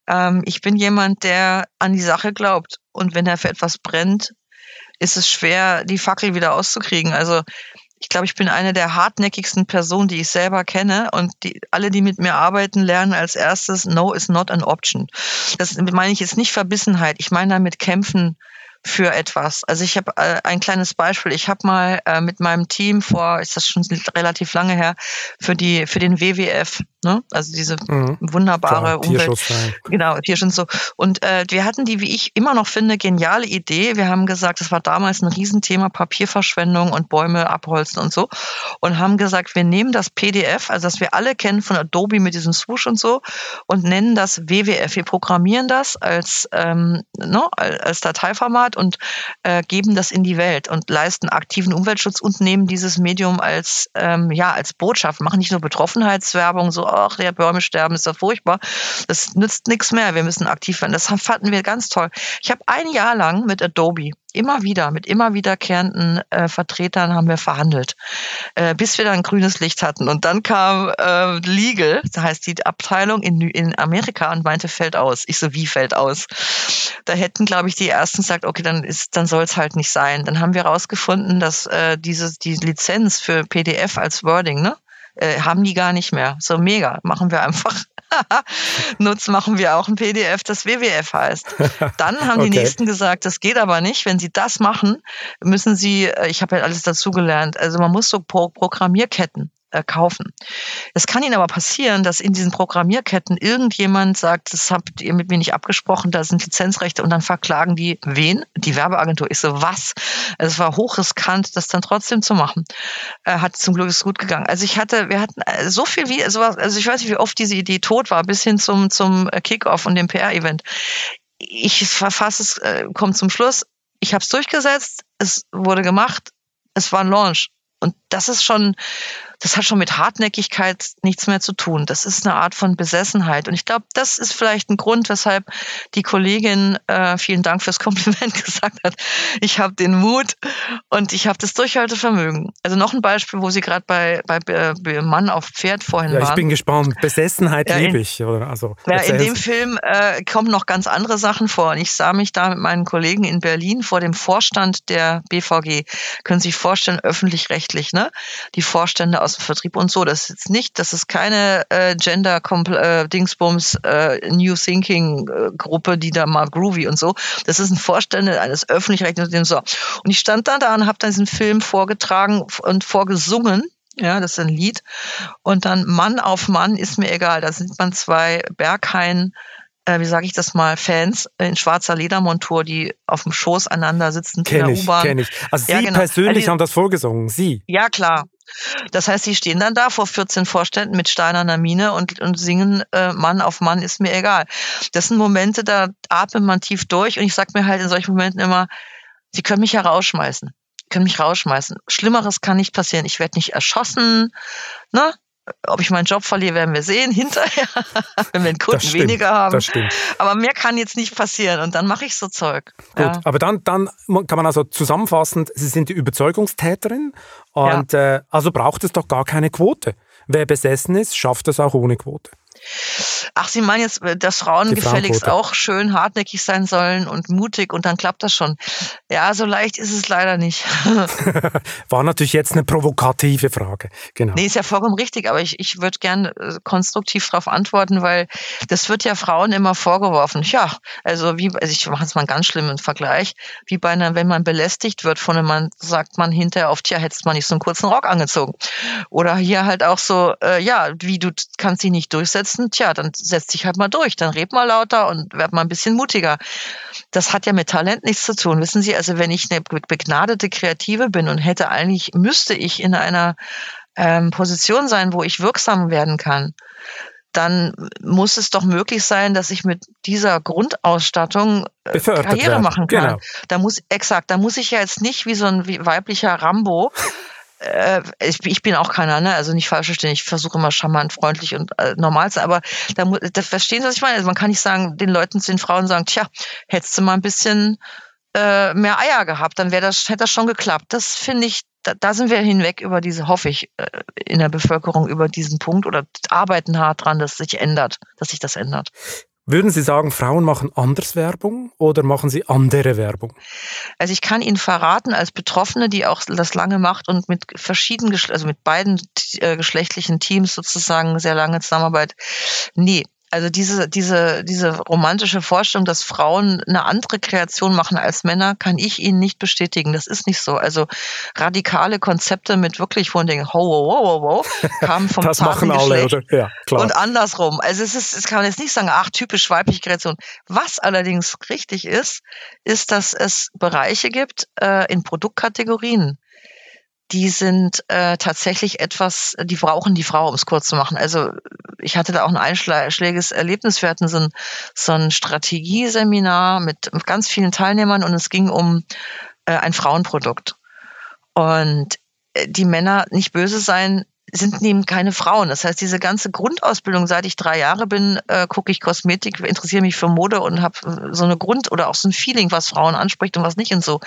ähm, ich bin jemand, der an die Sache glaubt. Und wenn er für etwas brennt, ist es schwer, die Fackel wieder auszukriegen. Also ich glaube, ich bin eine der hartnäckigsten Personen, die ich selber kenne. Und die, alle, die mit mir arbeiten, lernen als erstes, no is not an option. Das meine ich jetzt nicht Verbissenheit. Ich meine damit kämpfen für etwas. Also ich habe äh, ein kleines Beispiel. Ich habe mal äh, mit meinem Team vor, ist das schon relativ lange her, für die für den WWF, ne? also diese mhm. wunderbare Klar, Umwelt, genau Tierschutz so. Und äh, wir hatten die, wie ich immer noch finde, geniale Idee. Wir haben gesagt, das war damals ein Riesenthema Papierverschwendung und Bäume abholzen und so, und haben gesagt, wir nehmen das PDF, also das wir alle kennen von Adobe mit diesem Swoosh und so, und nennen das WWF. Wir programmieren das als ähm, ne, als Dateiformat Format und äh, geben das in die Welt und leisten aktiven Umweltschutz und nehmen dieses Medium als, ähm, ja, als Botschaft, machen nicht nur Betroffenheitswerbung, so, ach, der Bäume sterben, ist doch furchtbar. Das nützt nichts mehr, wir müssen aktiv werden. Das fanden wir ganz toll. Ich habe ein Jahr lang mit Adobe immer wieder, mit immer wiederkehrenden äh, Vertretern haben wir verhandelt, äh, bis wir dann grünes Licht hatten. Und dann kam äh, Legal, das heißt die Abteilung in, in Amerika und meinte, fällt aus. Ich so, wie fällt aus? Da hätten, glaube ich, die ersten gesagt, okay, dann ist, dann soll es halt nicht sein. Dann haben wir herausgefunden, dass äh, diese die Lizenz für PDF als Wording, ne? Äh, haben die gar nicht mehr. So mega, machen wir einfach. Nutz machen wir auch ein PDF, das WWF heißt. Dann haben okay. die Nächsten gesagt, das geht aber nicht. Wenn sie das machen, müssen sie, äh, ich habe ja alles dazugelernt, also man muss so Programmierketten kaufen. Es kann Ihnen aber passieren, dass in diesen Programmierketten irgendjemand sagt, das habt ihr mit mir nicht abgesprochen, da sind Lizenzrechte und dann verklagen die wen? Die Werbeagentur. Ich so, was? Es war hochriskant, das dann trotzdem zu machen. Äh, hat zum Glück ist gut gegangen. Also ich hatte, wir hatten äh, so viel wie, also, also ich weiß nicht, wie oft diese Idee tot war, bis hin zum, zum äh, Kickoff und dem PR-Event. Ich verfasse es, äh, kommt zum Schluss. Ich habe es durchgesetzt, es wurde gemacht, es war ein Launch. Und das ist schon das hat schon mit Hartnäckigkeit nichts mehr zu tun. Das ist eine Art von Besessenheit. Und ich glaube, das ist vielleicht ein Grund, weshalb die Kollegin, äh, vielen Dank fürs Kompliment, gesagt hat, ich habe den Mut und ich habe das Durchhaltevermögen. Also noch ein Beispiel, wo Sie gerade bei, bei, bei Mann auf Pferd vorhin ja, waren. Ich bin gespannt. Besessenheit ja, liebe ich. Oder? Also, ja, in dem Film äh, kommen noch ganz andere Sachen vor. Und ich sah mich da mit meinen Kollegen in Berlin vor dem Vorstand der BVG. Können Sie sich vorstellen, öffentlich-rechtlich, ne? Die Vorstände aus dem Vertrieb und so. Das ist jetzt nicht, das ist keine äh, Gender äh, Dingsbums äh, New Thinking äh, Gruppe, die da mal groovy und so. Das ist ein Vorstände eines öffentlich-rechtlichen so. Und ich stand dann da und habe dann diesen Film vorgetragen und vorgesungen. Ja, das ist ein Lied. Und dann Mann auf Mann ist mir egal. Da sind man zwei Berghain äh, wie sage ich das mal, Fans in schwarzer Ledermontur, die auf dem Schoß einander sitzen kenn in der U-Bahn. Kenne ich. Also Sie ja, genau. persönlich also, haben das vorgesungen, Sie? Ja, klar. Das heißt, sie stehen dann da vor 14 Vorständen mit steinerner Miene und, und singen äh, Mann auf Mann ist mir egal. Das sind Momente, da atmet man tief durch und ich sag mir halt in solchen Momenten immer, sie können mich ja rausschmeißen. Können mich rausschmeißen. Schlimmeres kann nicht passieren. Ich werde nicht erschossen. Ne? Ob ich meinen Job verliere, werden wir sehen hinterher, wenn wir einen Kunden stimmt, weniger haben. Das stimmt. Aber mehr kann jetzt nicht passieren und dann mache ich so Zeug. Gut, ja. aber dann, dann kann man also zusammenfassend, Sie sind die Überzeugungstäterin und ja. äh, also braucht es doch gar keine Quote. Wer besessen ist, schafft es auch ohne Quote. Ach, Sie meinen jetzt, äh, dass Frauen gefälligst auch schön hartnäckig sein sollen und mutig und dann klappt das schon. Ja, so leicht ist es leider nicht. War natürlich jetzt eine provokative Frage. Genau. Nee, ist ja vollkommen richtig, aber ich, ich würde gerne äh, konstruktiv darauf antworten, weil das wird ja Frauen immer vorgeworfen. Ja, also wie, also ich mache jetzt mal einen ganz schlimmen Vergleich, wie bei einer, wenn man belästigt wird von einem Mann, sagt man hinterher oft, ja, hättest man nicht so einen kurzen Rock angezogen. Oder hier halt auch so, äh, ja, wie du kannst dich nicht durchsetzen durchsetzen, tja, dann setz dich halt mal durch, dann red mal lauter und werd mal ein bisschen mutiger. Das hat ja mit Talent nichts zu tun. Wissen Sie, also wenn ich eine begnadete Kreative bin und hätte eigentlich, müsste ich in einer ähm, Position sein, wo ich wirksam werden kann, dann muss es doch möglich sein, dass ich mit dieser Grundausstattung äh, Karriere werden. machen kann. Genau. Da muss exakt, da muss ich ja jetzt nicht wie so ein weiblicher Rambo äh, ich, ich, bin auch keiner, ne? also nicht falsch verstehen, ich versuche immer charmant, freundlich und äh, normal zu sein, aber da, da verstehen Sie, was ich meine? Also man kann nicht sagen, den Leuten, den Frauen sagen, tja, hättest du mal ein bisschen äh, mehr Eier gehabt, dann wäre das, hätte das schon geklappt. Das finde ich, da, da, sind wir hinweg über diese, hoffe ich, äh, in der Bevölkerung über diesen Punkt oder arbeiten hart dran, dass sich ändert, dass sich das ändert. Würden Sie sagen, Frauen machen anders Werbung oder machen sie andere Werbung? Also ich kann Ihnen verraten, als Betroffene, die auch das lange macht und mit verschiedenen, also mit beiden äh, geschlechtlichen Teams sozusagen sehr lange Zusammenarbeit, nee, Also diese, diese, diese romantische Vorstellung, dass Frauen eine andere Kreation machen als Männer, kann ich Ihnen nicht bestätigen. Das ist nicht so. Also radikale Konzepte mit wirklich von den ho, ho, ho, ho, ho kamen vom Das machen alle, oder? Ja, klar. Und andersrum. Also es ist, es kann man jetzt nicht sagen, ach, typisch weibliche Kreation. Was allerdings richtig ist, ist, dass es Bereiche gibt äh, in Produktkategorien, die sind äh, tatsächlich etwas, die brauchen die Frau, um es kurz zu machen. Also ich hatte da auch ein einschlägiges Erlebnis. Wir hatten so ein, so ein Strategieseminar mit ganz vielen Teilnehmern und es ging um äh, ein Frauenprodukt. Und äh, die Männer nicht böse sein, sind eben keine Frauen. Das heißt, diese ganze Grundausbildung, seit ich drei Jahre bin, äh, gucke ich Kosmetik, interessiere mich für Mode und habe so eine Grund- oder auch so ein Feeling, was Frauen anspricht und was nicht und so.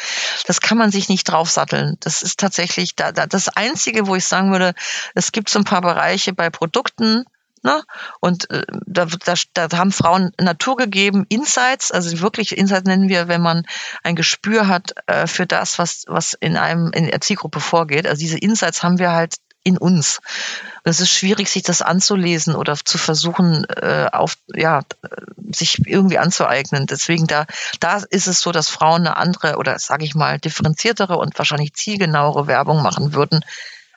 Das kann man sich nicht draufsatteln. Das ist tatsächlich da, da, das Einzige, wo ich sagen würde, es gibt so ein paar Bereiche bei Produkten, Ne? Und äh, da, da, da haben Frauen Natur gegeben, Insights, also wirklich Insights nennen wir, wenn man ein Gespür hat äh, für das, was, was in einem in der Zielgruppe vorgeht. Also diese Insights haben wir halt in uns. Und es ist schwierig, sich das anzulesen oder zu versuchen, äh, auf, ja, sich irgendwie anzueignen. Deswegen da, da ist es so, dass Frauen eine andere oder sage ich mal differenziertere und wahrscheinlich zielgenauere Werbung machen würden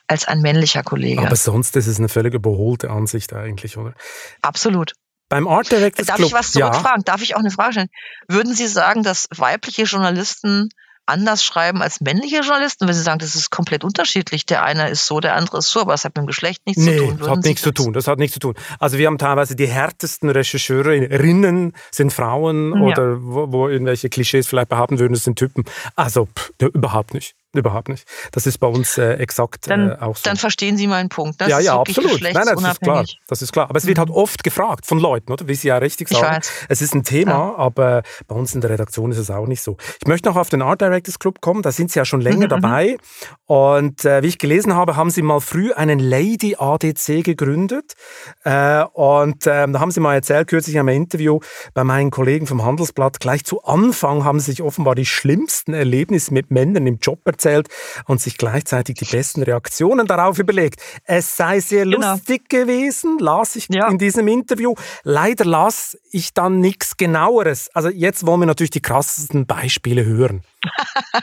als ein männlicher Kollege. Aber sonst ist es eine völlig überholte Ansicht eigentlich, oder? Absolut. Beim Art Directors Darf Club, ich was zurückfragen? Ja. Darf ich auch eine Frage stellen? Würden Sie sagen, dass weibliche Journalisten anders schreiben als männliche Journalisten, wenn sie sagen, das ist komplett unterschiedlich. Der eine ist so, der andere ist so, aber es hat mit dem Geschlecht nichts nee, zu tun. Das hat nichts zu tun. Das hat nichts zu tun. Also wir haben teilweise die härtesten Rechercheurinnen sind Frauen ja. oder wo, wo irgendwelche Klischees vielleicht behaupten würden, das sind Typen. Also pff, überhaupt nicht. Überhaupt nicht. Das ist bei uns äh, exakt dann, äh, auch so. Dann verstehen Sie meinen Punkt. Das ja, ja, absolut. Nein, nein, das ist klar. Das ist klar. Aber es wird halt mhm. oft gefragt von Leuten, oder? Wie Sie ja richtig sagen. Es ist ein Thema, ja. aber bei uns in der Redaktion ist es auch nicht so. Ich möchte noch auf den Art Directors Club kommen. Da sind Sie ja schon länger mhm, dabei. Und äh, wie ich gelesen habe, haben Sie mal früh einen Lady ADC gegründet. Äh, und äh, da haben Sie mal erzählt, kürzlich in einem Interview bei meinen Kollegen vom Handelsblatt, gleich zu Anfang haben Sie sich offenbar die schlimmsten Erlebnisse mit Männern im Job erzählt und sich gleichzeitig die besten Reaktionen darauf überlegt. Es sei sehr genau. lustig gewesen, las ich ja. in diesem Interview. Leider las ich dann nichts genaueres. Also jetzt wollen wir natürlich die krassesten Beispiele hören.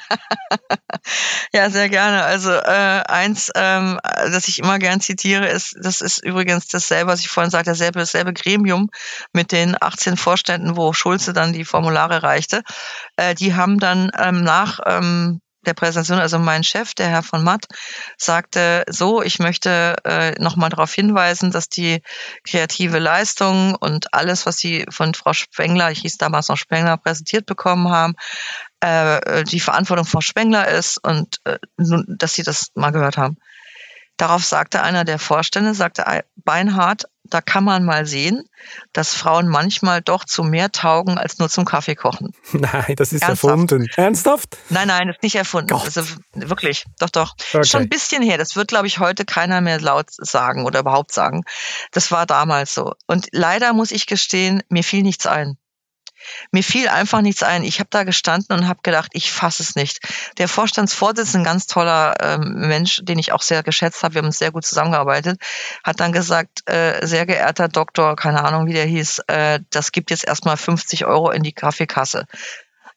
ja, sehr gerne. Also äh, eins, ähm, das ich immer gern zitiere, ist, das ist übrigens dasselbe, was ich vorhin sagte, dasselbe, dasselbe Gremium mit den 18 Vorständen, wo Schulze dann die Formulare reichte. Äh, die haben dann ähm, nach ähm, der Präsentation, also mein Chef, der Herr von Matt, sagte so, ich möchte äh, nochmal darauf hinweisen, dass die kreative Leistung und alles, was Sie von Frau Spengler, ich hieß damals noch Spengler, präsentiert bekommen haben, äh, die Verantwortung von Spengler ist und äh, dass Sie das mal gehört haben. Darauf sagte einer der Vorstände, sagte Beinhardt, da kann man mal sehen, dass Frauen manchmal doch zu mehr taugen als nur zum Kaffee kochen. Nein, das ist Ernsthaft. erfunden. Ernsthaft? Nein, nein, das ist nicht erfunden. Also wirklich, doch, doch. Okay. Schon ein bisschen her. Das wird, glaube ich, heute keiner mehr laut sagen oder überhaupt sagen. Das war damals so. Und leider muss ich gestehen, mir fiel nichts ein. Mir fiel einfach nichts ein. Ich habe da gestanden und habe gedacht, ich fasse es nicht. Der Vorstandsvorsitzende, ein ganz toller ähm, Mensch, den ich auch sehr geschätzt habe, wir haben uns sehr gut zusammengearbeitet, hat dann gesagt, äh, sehr geehrter Doktor, keine Ahnung, wie der hieß, äh, das gibt jetzt erstmal 50 Euro in die Kaffeekasse.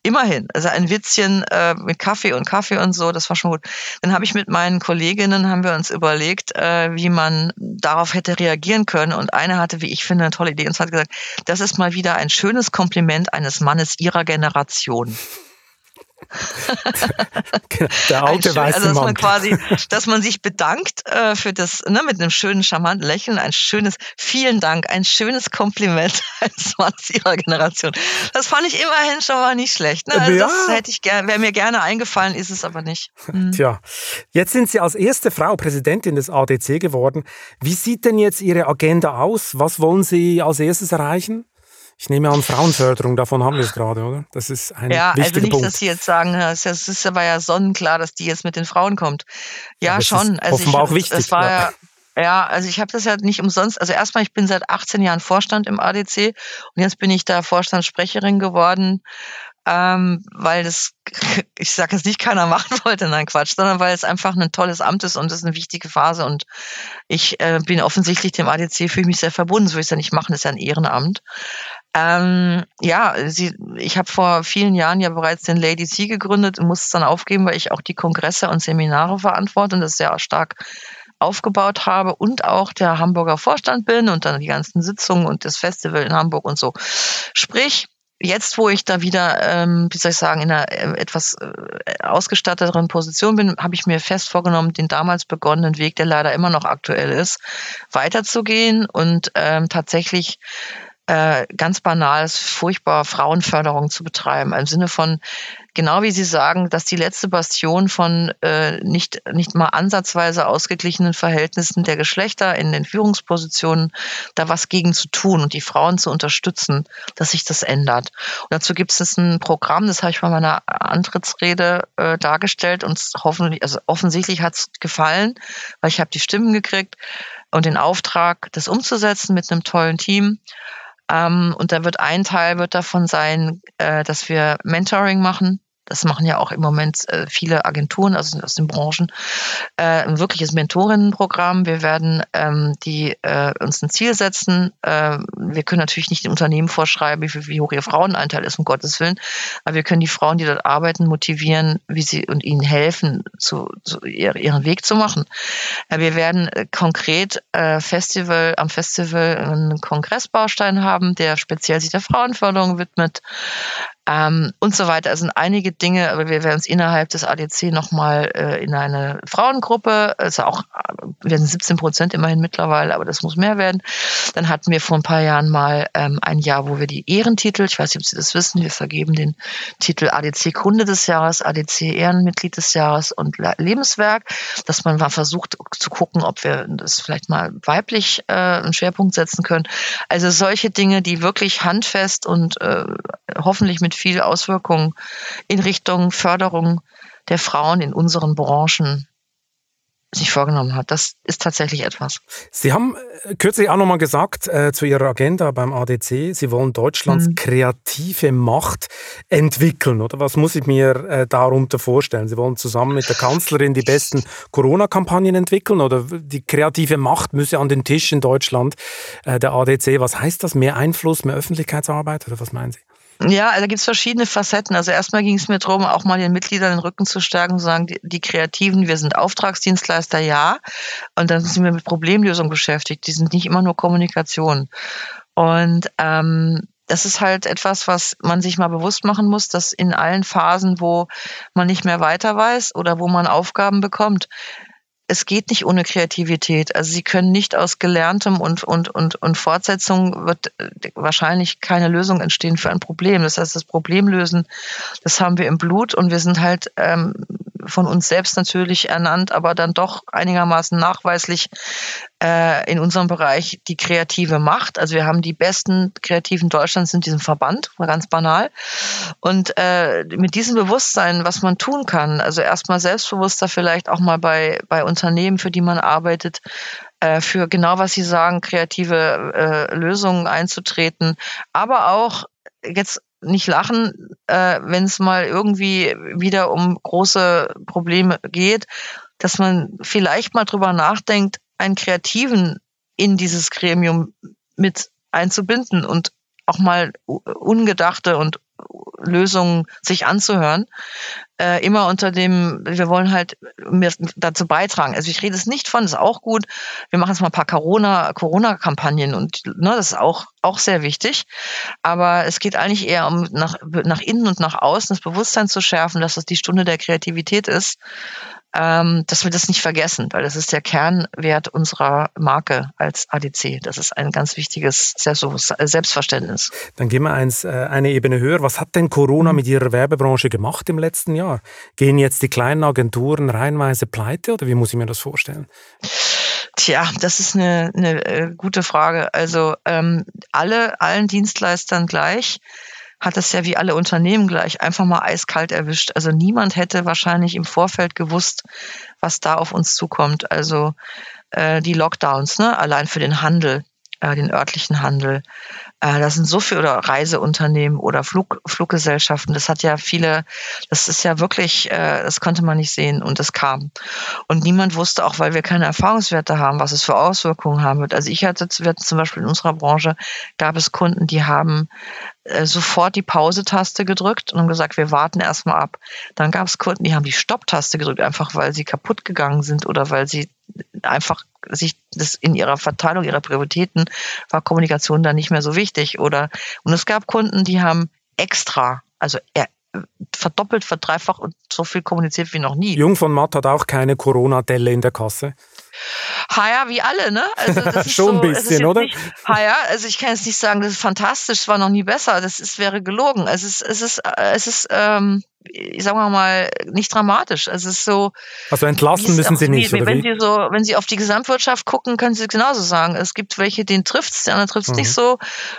Immerhin, also ein Witzchen äh, mit Kaffee und Kaffee und so, das war schon gut. Dann habe ich mit meinen Kolleginnen, haben wir uns überlegt, äh, wie man darauf hätte reagieren können. Und eine hatte, wie ich finde, eine tolle Idee und hat gesagt, das ist mal wieder ein schönes Kompliment eines Mannes ihrer Generation. Der alte weiße also, dass. Man quasi, dass man sich bedankt äh, für das, ne, mit einem schönen, charmanten Lächeln, ein schönes, vielen Dank, ein schönes Kompliment als Mann ihrer Generation. Das fand ich immerhin schon mal nicht schlecht. Ne? Also ja. Das hätte ich gerne, wäre mir gerne eingefallen, ist es aber nicht. Mhm. Tja, jetzt sind Sie als erste Frau Präsidentin des ADC geworden. Wie sieht denn jetzt Ihre Agenda aus? Was wollen Sie als erstes erreichen? Ich nehme an, Frauenförderung, davon haben wir es gerade, oder? Das ist ein ja, wichtiger also nicht, Punkt. dass Sie jetzt sagen, es ist aber ja sonnenklar, dass die jetzt mit den Frauen kommt. Ja, aber schon. also offenbar ich, auch wichtig. Das war ja, ja, also ich habe das ja nicht umsonst. Also erstmal, ich bin seit 18 Jahren Vorstand im ADC und jetzt bin ich da Vorstandssprecherin geworden. ähm, weil das, ich sage jetzt nicht, keiner machen wollte, nein Quatsch, sondern weil es einfach ein tolles Amt ist und es ist eine wichtige Phase und ich äh, bin offensichtlich dem ADC für mich sehr verbunden, so will ich es ja nicht machen, das ist ja ein Ehrenamt. Ähm, ja, sie, ich habe vor vielen Jahren ja bereits den Lady C gegründet und musste es dann aufgeben, weil ich auch die Kongresse und Seminare verantworte und das sehr stark aufgebaut habe und auch der Hamburger Vorstand bin und dann die ganzen Sitzungen und das Festival in Hamburg und so. Sprich, jetzt, wo ich da wieder, ähm, wie soll ich sagen, in einer äh, etwas äh, ausgestatteteren Position bin, habe ich mir fest vorgenommen, den damals begonnenen Weg, der leider immer noch aktuell ist, weiterzugehen und ähm, tatsächlich äh, ganz banal, furchtbar Frauenförderung zu betreiben. Im Sinne von, genau wie Sie sagen, dass die letzte Bastion von äh, nicht, nicht mal ansatzweise ausgeglichenen Verhältnissen der Geschlechter in den Führungspositionen, da was gegen zu tun und die Frauen zu unterstützen, dass sich das ändert. Und dazu gibt es ein Programm, das habe ich bei meiner Antrittsrede äh, dargestellt und hoffentlich, also offensichtlich hat es gefallen, weil ich habe die Stimmen gekriegt und den Auftrag, das umzusetzen mit einem tollen Team. Ähm, und da wird ein Teil wird davon sein, äh, dass wir Mentoring machen das machen ja auch im Moment äh, viele Agenturen also aus den Branchen, äh, ein wirkliches Mentorinnenprogramm. Wir werden ähm, die äh, uns ein Ziel setzen. Wir können natürlich nicht dem Unternehmen vorschreiben, wie, hoch ihr Frauenanteil ist, um Gottes Willen, aber wir können die Frauen, die dort arbeiten, motivieren, wie sie und ihnen helfen, zu, zu ihren Weg zu machen. Wir werden konkret Festival am Festival einen Kongressbaustein haben, der speziell sich der Frauenförderung widmet ähm, und so weiter. Es sind einige Dinge, aber wir werden uns innerhalb des ADC nochmal äh, in eine Frauengruppe, also auch, wir sind 17 Prozent immerhin mittlerweile, aber das muss mehr werden. Dann hatten wir vor ein paar Jahren mal ähm, ein Jahr, wo wir die Ehrentitel, ich weiß nicht, ob Sie das wissen, wir vergeben den Titel ADC Kunde des Jahres, ADC Ehrenmitglied des Jahres und Lebenswerk, dass man mal versucht zu gucken, ob wir das vielleicht mal weiblich äh, einen Schwerpunkt setzen können. Also solche Dinge, die wirklich handfest und äh, hoffentlich mit viel Auswirkungen in Richtung Förderung der Frauen in unseren Branchen sich vorgenommen hat. Das ist tatsächlich etwas. Sie haben äh, kürzlich auch nochmal gesagt äh, zu Ihrer Agenda beim ADC, Sie wollen Deutschlands mhm. kreative Macht entwickeln, oder? Was muss ich mir äh, darunter vorstellen? Sie wollen zusammen mit der Kanzlerin die besten Corona-Kampagnen entwickeln oder die kreative Macht müsse an den Tisch in Deutschland, äh, der ADC. Was heißt das? Mehr Einfluss, mehr Öffentlichkeitsarbeit oder was meinen Sie? Ja, also da gibt es verschiedene Facetten. Also erstmal ging es mir darum, auch mal den Mitgliedern den Rücken zu stärken und zu sagen, die, die, Kreativen, wir sind Auftragsdienstleister, ja. Und dann sind wir mit Problemlösung beschäftigt. Die sind nicht immer nur Kommunikation. Und ähm, das ist halt etwas, was man sich mal bewusst machen muss, dass in allen Phasen, wo man nicht mehr weiter weiß oder wo man Aufgaben bekommt, es geht nicht ohne Kreativität. Also sie können nicht aus Gelerntem und, und, und, und Fortsetzung wird äh, wahrscheinlich keine Lösung entstehen für ein Problem. Das heißt, das Problem lösen, das haben wir im Blut und wir sind halt ähm, von uns selbst natürlich ernannt, aber dann doch einigermaßen nachweislich äh, in unserem Bereich die kreative Macht. Also wir haben die besten Kreativen Deutschlands in diesem Verband, ganz banal. Und äh, mit diesem Bewusstsein, was man tun kann, also erstmal selbstbewusster vielleicht auch mal bei, bei Unternehmen, für die man arbeitet, äh, für genau was Sie sagen, kreative äh, Lösungen einzutreten, aber auch jetzt nicht lachen, äh, wenn es mal irgendwie wieder um große Probleme geht, dass man vielleicht mal drüber nachdenkt, einen Kreativen in dieses Gremium mit einzubinden und auch mal ungedachte und Lösungen sich anzuhören. Äh, immer unter dem, wir wollen halt dazu beitragen. Also ich rede es nicht von, ist auch gut. Wir machen jetzt mal ein paar Corona, Corona-Kampagnen und ne, das ist auch, auch sehr wichtig. Aber es geht eigentlich eher um nach, nach innen und nach außen das Bewusstsein zu schärfen, dass das die Stunde der Kreativität ist ähm, dass wir das nicht vergessen, weil das ist der Kernwert unserer Marke als ADC. Das ist ein ganz wichtiges Selbstverständnis. Dann gehen wir eins, äh, eine Ebene höher. Was hat denn Corona mit Ihrer Werbebranche gemacht im letzten Jahr? Gehen jetzt die kleinen Agenturen reihenweise pleite oder wie muss ich mir das vorstellen? Tja, das ist eine, eine äh, gute Frage. Also ähm, alle, allen Dienstleistern gleich hat es ja wie alle Unternehmen gleich einfach mal eiskalt erwischt. Also niemand hätte wahrscheinlich im Vorfeld gewusst, was da auf uns zukommt. Also äh, die Lockdowns, ne, allein für den Handel, äh, den örtlichen Handel, das sind so viele oder Reiseunternehmen oder Flug, Fluggesellschaften. Das hat ja viele, das ist ja wirklich, äh, das konnte man nicht sehen und es kam. Und niemand wusste auch, weil wir keine Erfahrungswerte haben, was es für Auswirkungen haben wird. Also ich hatte zum Beispiel in unserer Branche gab es Kunden, die haben äh, sofort die Pause-Taste gedrückt und haben gesagt, wir warten erstmal ab. Dann gab es Kunden, die haben die Stopp-Taste gedrückt, einfach weil sie kaputt gegangen sind oder weil sie einfach sich das in ihrer Verteilung ihrer Prioritäten war Kommunikation dann nicht mehr so wichtig. Oder und es gab Kunden, die haben extra, also er, verdoppelt, verdreifacht und so viel kommuniziert wie noch nie. Jung von Matt hat auch keine Corona-Delle in der Kasse. Haya wie alle, ne? Also das ist Schon so, ein bisschen, oder? Haya, also ich kann jetzt nicht sagen, das ist fantastisch, es war noch nie besser, das ist, wäre gelogen. Es ist, es ist, es ist, ähm, sagen wir mal, nicht dramatisch. Es ist so. Also entlassen müssen Sie nicht, wie, wenn Sie so, wenn Sie auf die Gesamtwirtschaft gucken, können Sie genauso sagen. Es gibt welche, denen trifft es, die anderen trifft es mhm. nicht so.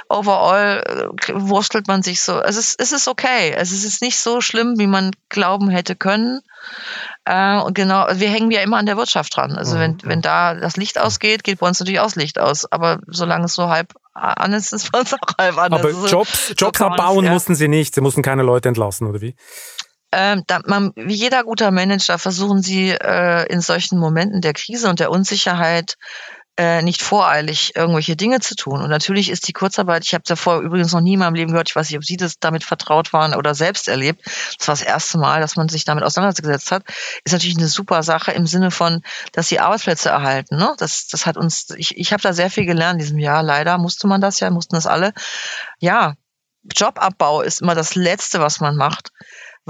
Overall äh, wurstelt man sich so. Es ist, es ist okay. Es ist nicht so schlimm, wie man glauben hätte können. Äh, und genau, wir hängen ja immer an der Wirtschaft dran. Also mhm. wenn, wenn da das Licht ausgeht, geht bei uns natürlich auch das Licht aus. Aber solange es so halb an ist, ist bei uns auch halb an. Aber also Jobs, Jobs abbauen ja. mussten sie nicht. Sie mussten keine Leute entlassen, oder wie? Ähm, man, wie jeder guter Manager versuchen sie äh, in solchen Momenten der Krise und der Unsicherheit äh, nicht voreilig irgendwelche Dinge zu tun. Und natürlich ist die Kurzarbeit, ich habe davor übrigens noch nie in meinem Leben gehört, ich weiß nicht, ob Sie das damit vertraut waren oder selbst erlebt. Das war das erste Mal, dass man sich damit auseinandergesetzt hat. Ist natürlich eine super Sache im Sinne von, dass sie Arbeitsplätze erhalten. Ne? Das, das hat uns, ich, ich habe da sehr viel gelernt in diesem Jahr. Leider musste man das ja, mussten das alle. Ja, Jobabbau ist immer das Letzte, was man macht,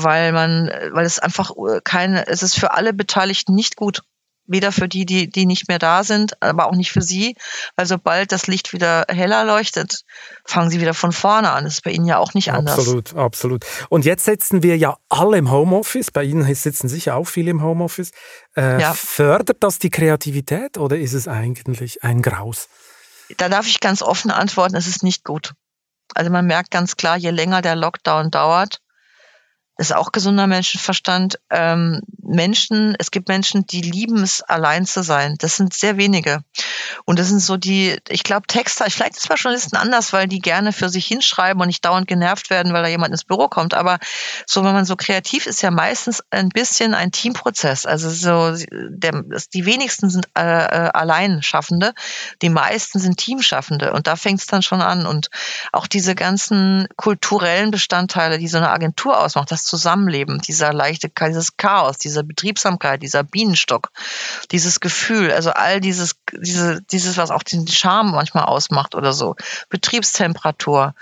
weil man, weil es einfach keine, es ist für alle Beteiligten nicht gut weder für die, die, die nicht mehr da sind, aber auch nicht für sie, weil sobald das Licht wieder heller leuchtet, fangen sie wieder von vorne an. Das ist bei Ihnen ja auch nicht anders. Absolut, absolut. Und jetzt sitzen wir ja alle im Homeoffice. Bei Ihnen sitzen sicher auch viele im Homeoffice. Äh, ja. Fördert das die Kreativität oder ist es eigentlich ein Graus? Da darf ich ganz offen antworten, es ist nicht gut. Also man merkt ganz klar, je länger der Lockdown dauert, das ist auch gesunder Menschenverstand. Ähm, Menschen, es gibt Menschen, die lieben es, allein zu sein. Das sind sehr wenige. Und das sind so die, ich glaube, Texter, vielleicht ist es bei Journalisten anders, weil die gerne für sich hinschreiben und nicht dauernd genervt werden, weil da jemand ins Büro kommt. Aber so, wenn man so kreativ ist, ja meistens ein bisschen ein Teamprozess. Also so, der, die wenigsten sind äh, äh, Alleinschaffende, die meisten sind Teamschaffende. Und da fängt es dann schon an. Und auch diese ganzen kulturellen Bestandteile, die so eine Agentur ausmacht, das Zusammenleben, dieser leichte, dieses Chaos, diese Betriebsamkeit, dieser Bienenstock, dieses Gefühl, also all dieses, diese, dieses, was auch den Charme manchmal ausmacht oder so. Betriebstemperatur,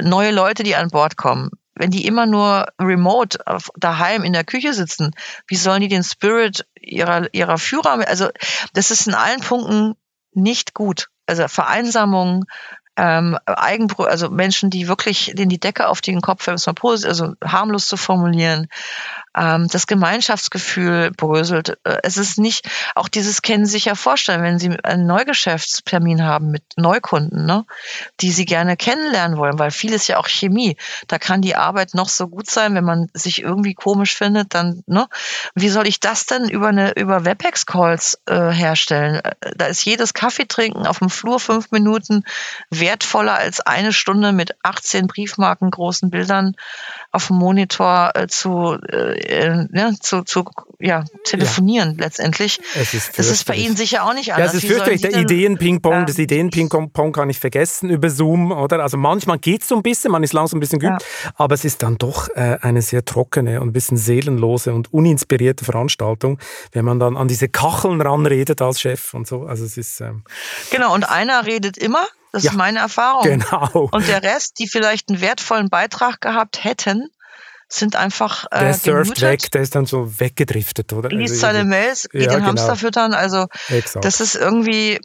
neue Leute, die an Bord kommen. Wenn die immer nur remote daheim in der Küche sitzen, wie sollen die den Spirit ihrer, ihrer Führer, also das ist in allen Punkten nicht gut. Also Vereinsamung, ähm, Eigenbrü also Menschen, die wirklich denen die Decke auf den Kopf fällt, also harmlos zu formulieren, ähm, das Gemeinschaftsgefühl bröselt. Äh, es ist nicht, auch dieses kennen sich ja vorstellen, wenn Sie einen Neugeschäftstermin haben mit Neukunden, ne, die Sie gerne kennenlernen wollen, weil vieles ja auch Chemie. Da kann die Arbeit noch so gut sein, wenn man sich irgendwie komisch findet, dann, ne, wie soll ich das denn über eine, über WebEx-Calls äh, herstellen? Äh, da ist jedes Kaffeetrinken auf dem Flur fünf Minuten wertvoller als eine Stunde mit 18 Briefmarken großen Bildern auf dem Monitor äh, zu äh, äh, ja, zu, zu ja, telefonieren ja. letztendlich. Ist das ist bei Ihnen sicher auch nicht anders. Ja, es ist fürchterlich. Der Ideen-Ping-Pong, ja. das Ideen-Ping-Pong kann ich vergessen über Zoom, oder? Also manchmal geht es so ein bisschen, man ist langsam ein bisschen geübt, ja. aber es ist dann doch äh, eine sehr trockene und ein bisschen seelenlose und uninspirierte Veranstaltung, wenn man dann an diese Kacheln ranredet als Chef und so. Also es ist ähm genau. Und einer redet immer. Das ja, ist meine Erfahrung. Genau. Und der Rest, die vielleicht einen wertvollen Beitrag gehabt hätten, sind einfach äh, Der surft weg, der ist dann so weggedriftet, oder? Liest also, seine Mails, geht ja, den Hamster genau. füttern. Also Exakt. das ist irgendwie,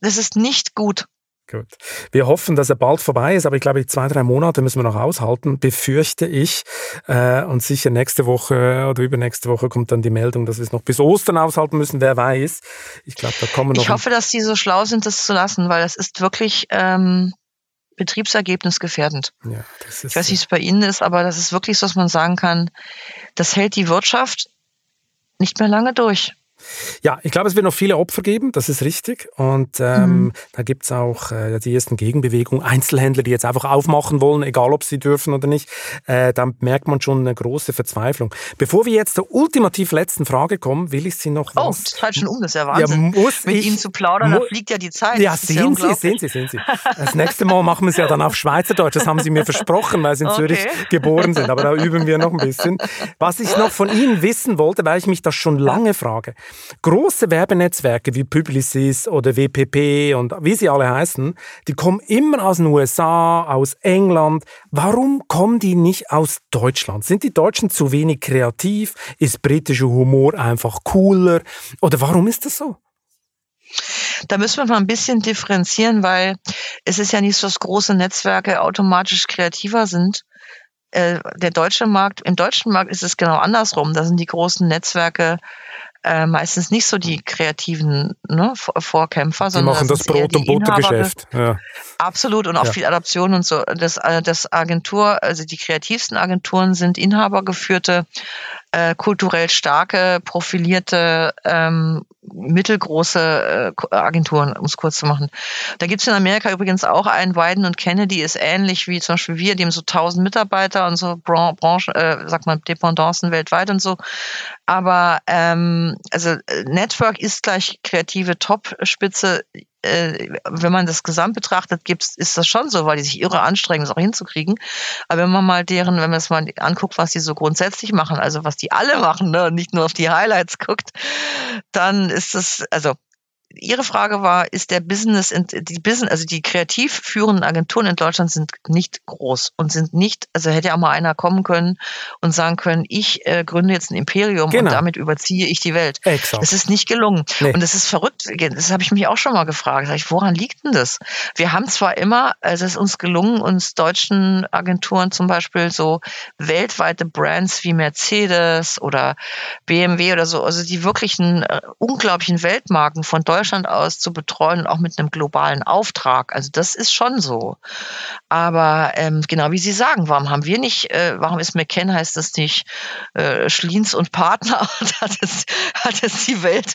das ist nicht gut. Gut. Wir hoffen, dass er bald vorbei ist, aber ich glaube, zwei, drei Monate müssen wir noch aushalten, befürchte ich. Äh, und sicher nächste Woche oder übernächste Woche kommt dann die Meldung, dass wir es noch bis Ostern aushalten müssen, wer weiß. Ich glaube, da kommen noch. Ich hoffe, dass die so schlau sind, das zu lassen, weil das ist wirklich ähm, Betriebsergebnis gefährdend. Ja, das ist ich weiß nicht, wie es bei Ihnen ist, aber das ist wirklich so, dass man sagen kann, das hält die Wirtschaft nicht mehr lange durch. Ja, ich glaube, es wird noch viele Opfer geben, das ist richtig. Und ähm, mhm. da gibt es auch äh, die ersten Gegenbewegungen, Einzelhändler, die jetzt einfach aufmachen wollen, egal ob sie dürfen oder nicht. Äh, da merkt man schon eine große Verzweiflung. Bevor wir jetzt zur ultimativ letzten Frage kommen, will ich Sie noch oh, was... Oh, das fällt schon um, das ist ja Wahnsinn. Ja, muss Mit ich, Ihnen zu plaudern, da fliegt ja die Zeit. Ja, sehen ja Sie, sehen Sie, sehen Sie. Das nächste Mal machen wir es ja dann auf Schweizerdeutsch, das haben Sie mir versprochen, weil Sie in okay. Zürich geboren sind, aber da üben wir noch ein bisschen. Was ich noch von Ihnen wissen wollte, weil ich mich das schon lange frage. Große Werbenetzwerke wie Publicis oder WPP und wie sie alle heißen, die kommen immer aus den USA, aus England. Warum kommen die nicht aus Deutschland? Sind die Deutschen zu wenig kreativ? Ist britischer Humor einfach cooler? Oder warum ist das so? Da müssen wir mal ein bisschen differenzieren, weil es ist ja nicht so, dass große Netzwerke automatisch kreativer sind. Äh, der deutsche Markt, im deutschen Markt ist es genau andersrum. Da sind die großen Netzwerke äh, meistens nicht so die kreativen ne, Vorkämpfer, die sondern machen das, das Brot- und Buttergeschäft. Ja. Absolut und auch ja. viel Adaption und so. Das, äh, das Agentur, also die kreativsten Agenturen sind inhabergeführte äh, kulturell starke, profilierte, ähm, mittelgroße äh, Agenturen, um es kurz zu machen. Da gibt es in Amerika übrigens auch einen, Wyden und Kennedy ist ähnlich wie zum Beispiel wir, die haben so 1000 Mitarbeiter und so Branchen, äh, sag mal, Dependancen weltweit und so. Aber ähm, also äh, Network ist gleich kreative Top-Spitze äh, wenn man das Gesamt betrachtet, gibt's, ist das schon so, weil die sich irre anstrengen, das auch hinzukriegen. Aber wenn man mal deren, wenn man es mal anguckt, was die so grundsätzlich machen, also was die alle machen, ne, und nicht nur auf die Highlights guckt, dann ist das, also Ihre Frage war, ist der Business, die Business, also die kreativ führenden Agenturen in Deutschland sind nicht groß und sind nicht, also hätte ja auch mal einer kommen können und sagen können, ich äh, gründe jetzt ein Imperium genau. und damit überziehe ich die Welt. Exakt. Das ist nicht gelungen. Nee. Und das ist verrückt. Das habe ich mich auch schon mal gefragt. Sag ich, woran liegt denn das? Wir haben zwar immer, also es ist uns gelungen, uns deutschen Agenturen zum Beispiel so weltweite Brands wie Mercedes oder BMW oder so, also die wirklichen äh, unglaublichen Weltmarken von Deutschland Deutschland aus zu betreuen und auch mit einem globalen Auftrag. Also das ist schon so. Aber ähm, genau wie Sie sagen, warum haben wir nicht, äh, warum ist McKen, heißt das nicht äh, Schliens und Partner hat es, hat es die Welt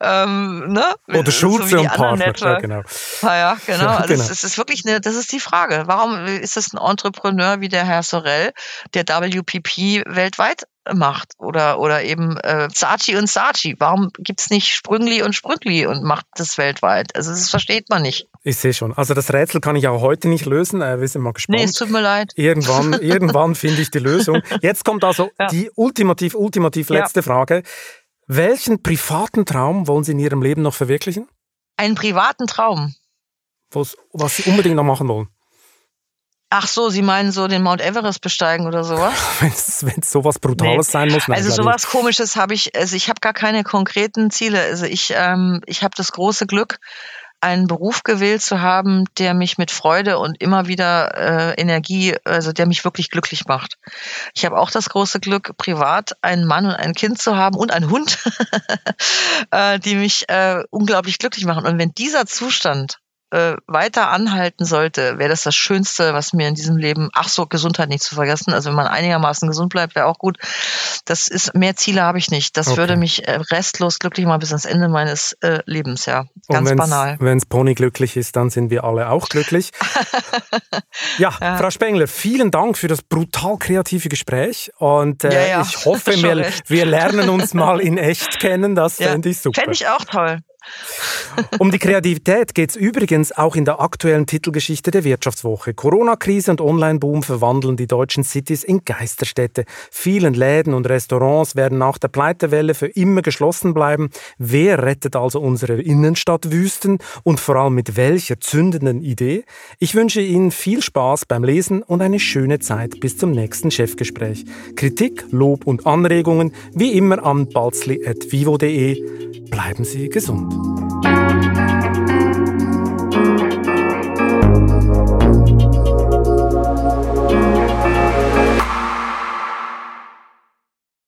ähm, ne? Oder Schulze so und Partner, ja, genau. Ah, ja, genau. Also genau. Das, ist wirklich eine, das ist die Frage. Warum ist es ein Entrepreneur wie der Herr Sorel, der WPP weltweit macht oder oder eben äh, Saatchi und Saatchi. Warum gibt's nicht Sprüngli und Sprüngli und macht das weltweit? Also das versteht man nicht. Ich sehe schon. Also das Rätsel kann ich auch heute nicht lösen. Äh, wir sind mal gespannt. Nee, es tut mir leid. Irgendwann, irgendwann finde ich die Lösung. Jetzt kommt also ja. die ultimativ, ultimativ letzte ja. Frage. Welchen privaten Traum wollen Sie in Ihrem Leben noch verwirklichen? Einen privaten Traum. Was, was Sie unbedingt noch machen wollen? Ach so, Sie meinen so den Mount Everest besteigen oder sowas? Wenn es sowas Brutales nee. sein muss. Nein, also sowas Komisches habe ich, also ich habe gar keine konkreten Ziele. Also ich, ähm, ich habe das große Glück, einen Beruf gewählt zu haben, der mich mit Freude und immer wieder äh, Energie, also der mich wirklich glücklich macht. Ich habe auch das große Glück, privat einen Mann und ein Kind zu haben und einen Hund, äh, die mich äh, unglaublich glücklich machen. Und wenn dieser Zustand äh, weiter anhalten sollte, wäre das das Schönste, was mir in diesem Leben, ach so, Gesundheit nicht zu vergessen. Also wenn man einigermaßen gesund bleibt, wäre auch gut. Das ist, mehr Ziele habe ich nicht. Das okay. würde mich äh, restlos glücklich machen bis ans Ende meines äh, Lebens, ja. Ganz Und banal. Wenn es Pony glücklich ist, dann sind wir alle auch glücklich. ja, ja, Frau Spengler, vielen Dank für das brutal kreative Gespräch. Und äh, ja, ja. ich hoffe, wir, wir, lernen uns mal in echt kennen. Das fände ich super. Fände ich auch toll. Um die Kreativität geht es übrigens auch in der aktuellen Titelgeschichte der Wirtschaftswoche. Corona-Krise und Online-Boom verwandeln die deutschen Cities in Geisterstädte. Vielen Läden und Restaurants werden nach der Pleitewelle für immer geschlossen bleiben. Wer rettet also unsere Innenstadtwüsten und vor allem mit welcher zündenden Idee? Ich wünsche Ihnen viel Spaß beim Lesen und eine schöne Zeit bis zum nächsten Chefgespräch. Kritik, Lob und Anregungen wie immer an balzli.vivo.de. Bleiben Sie gesund.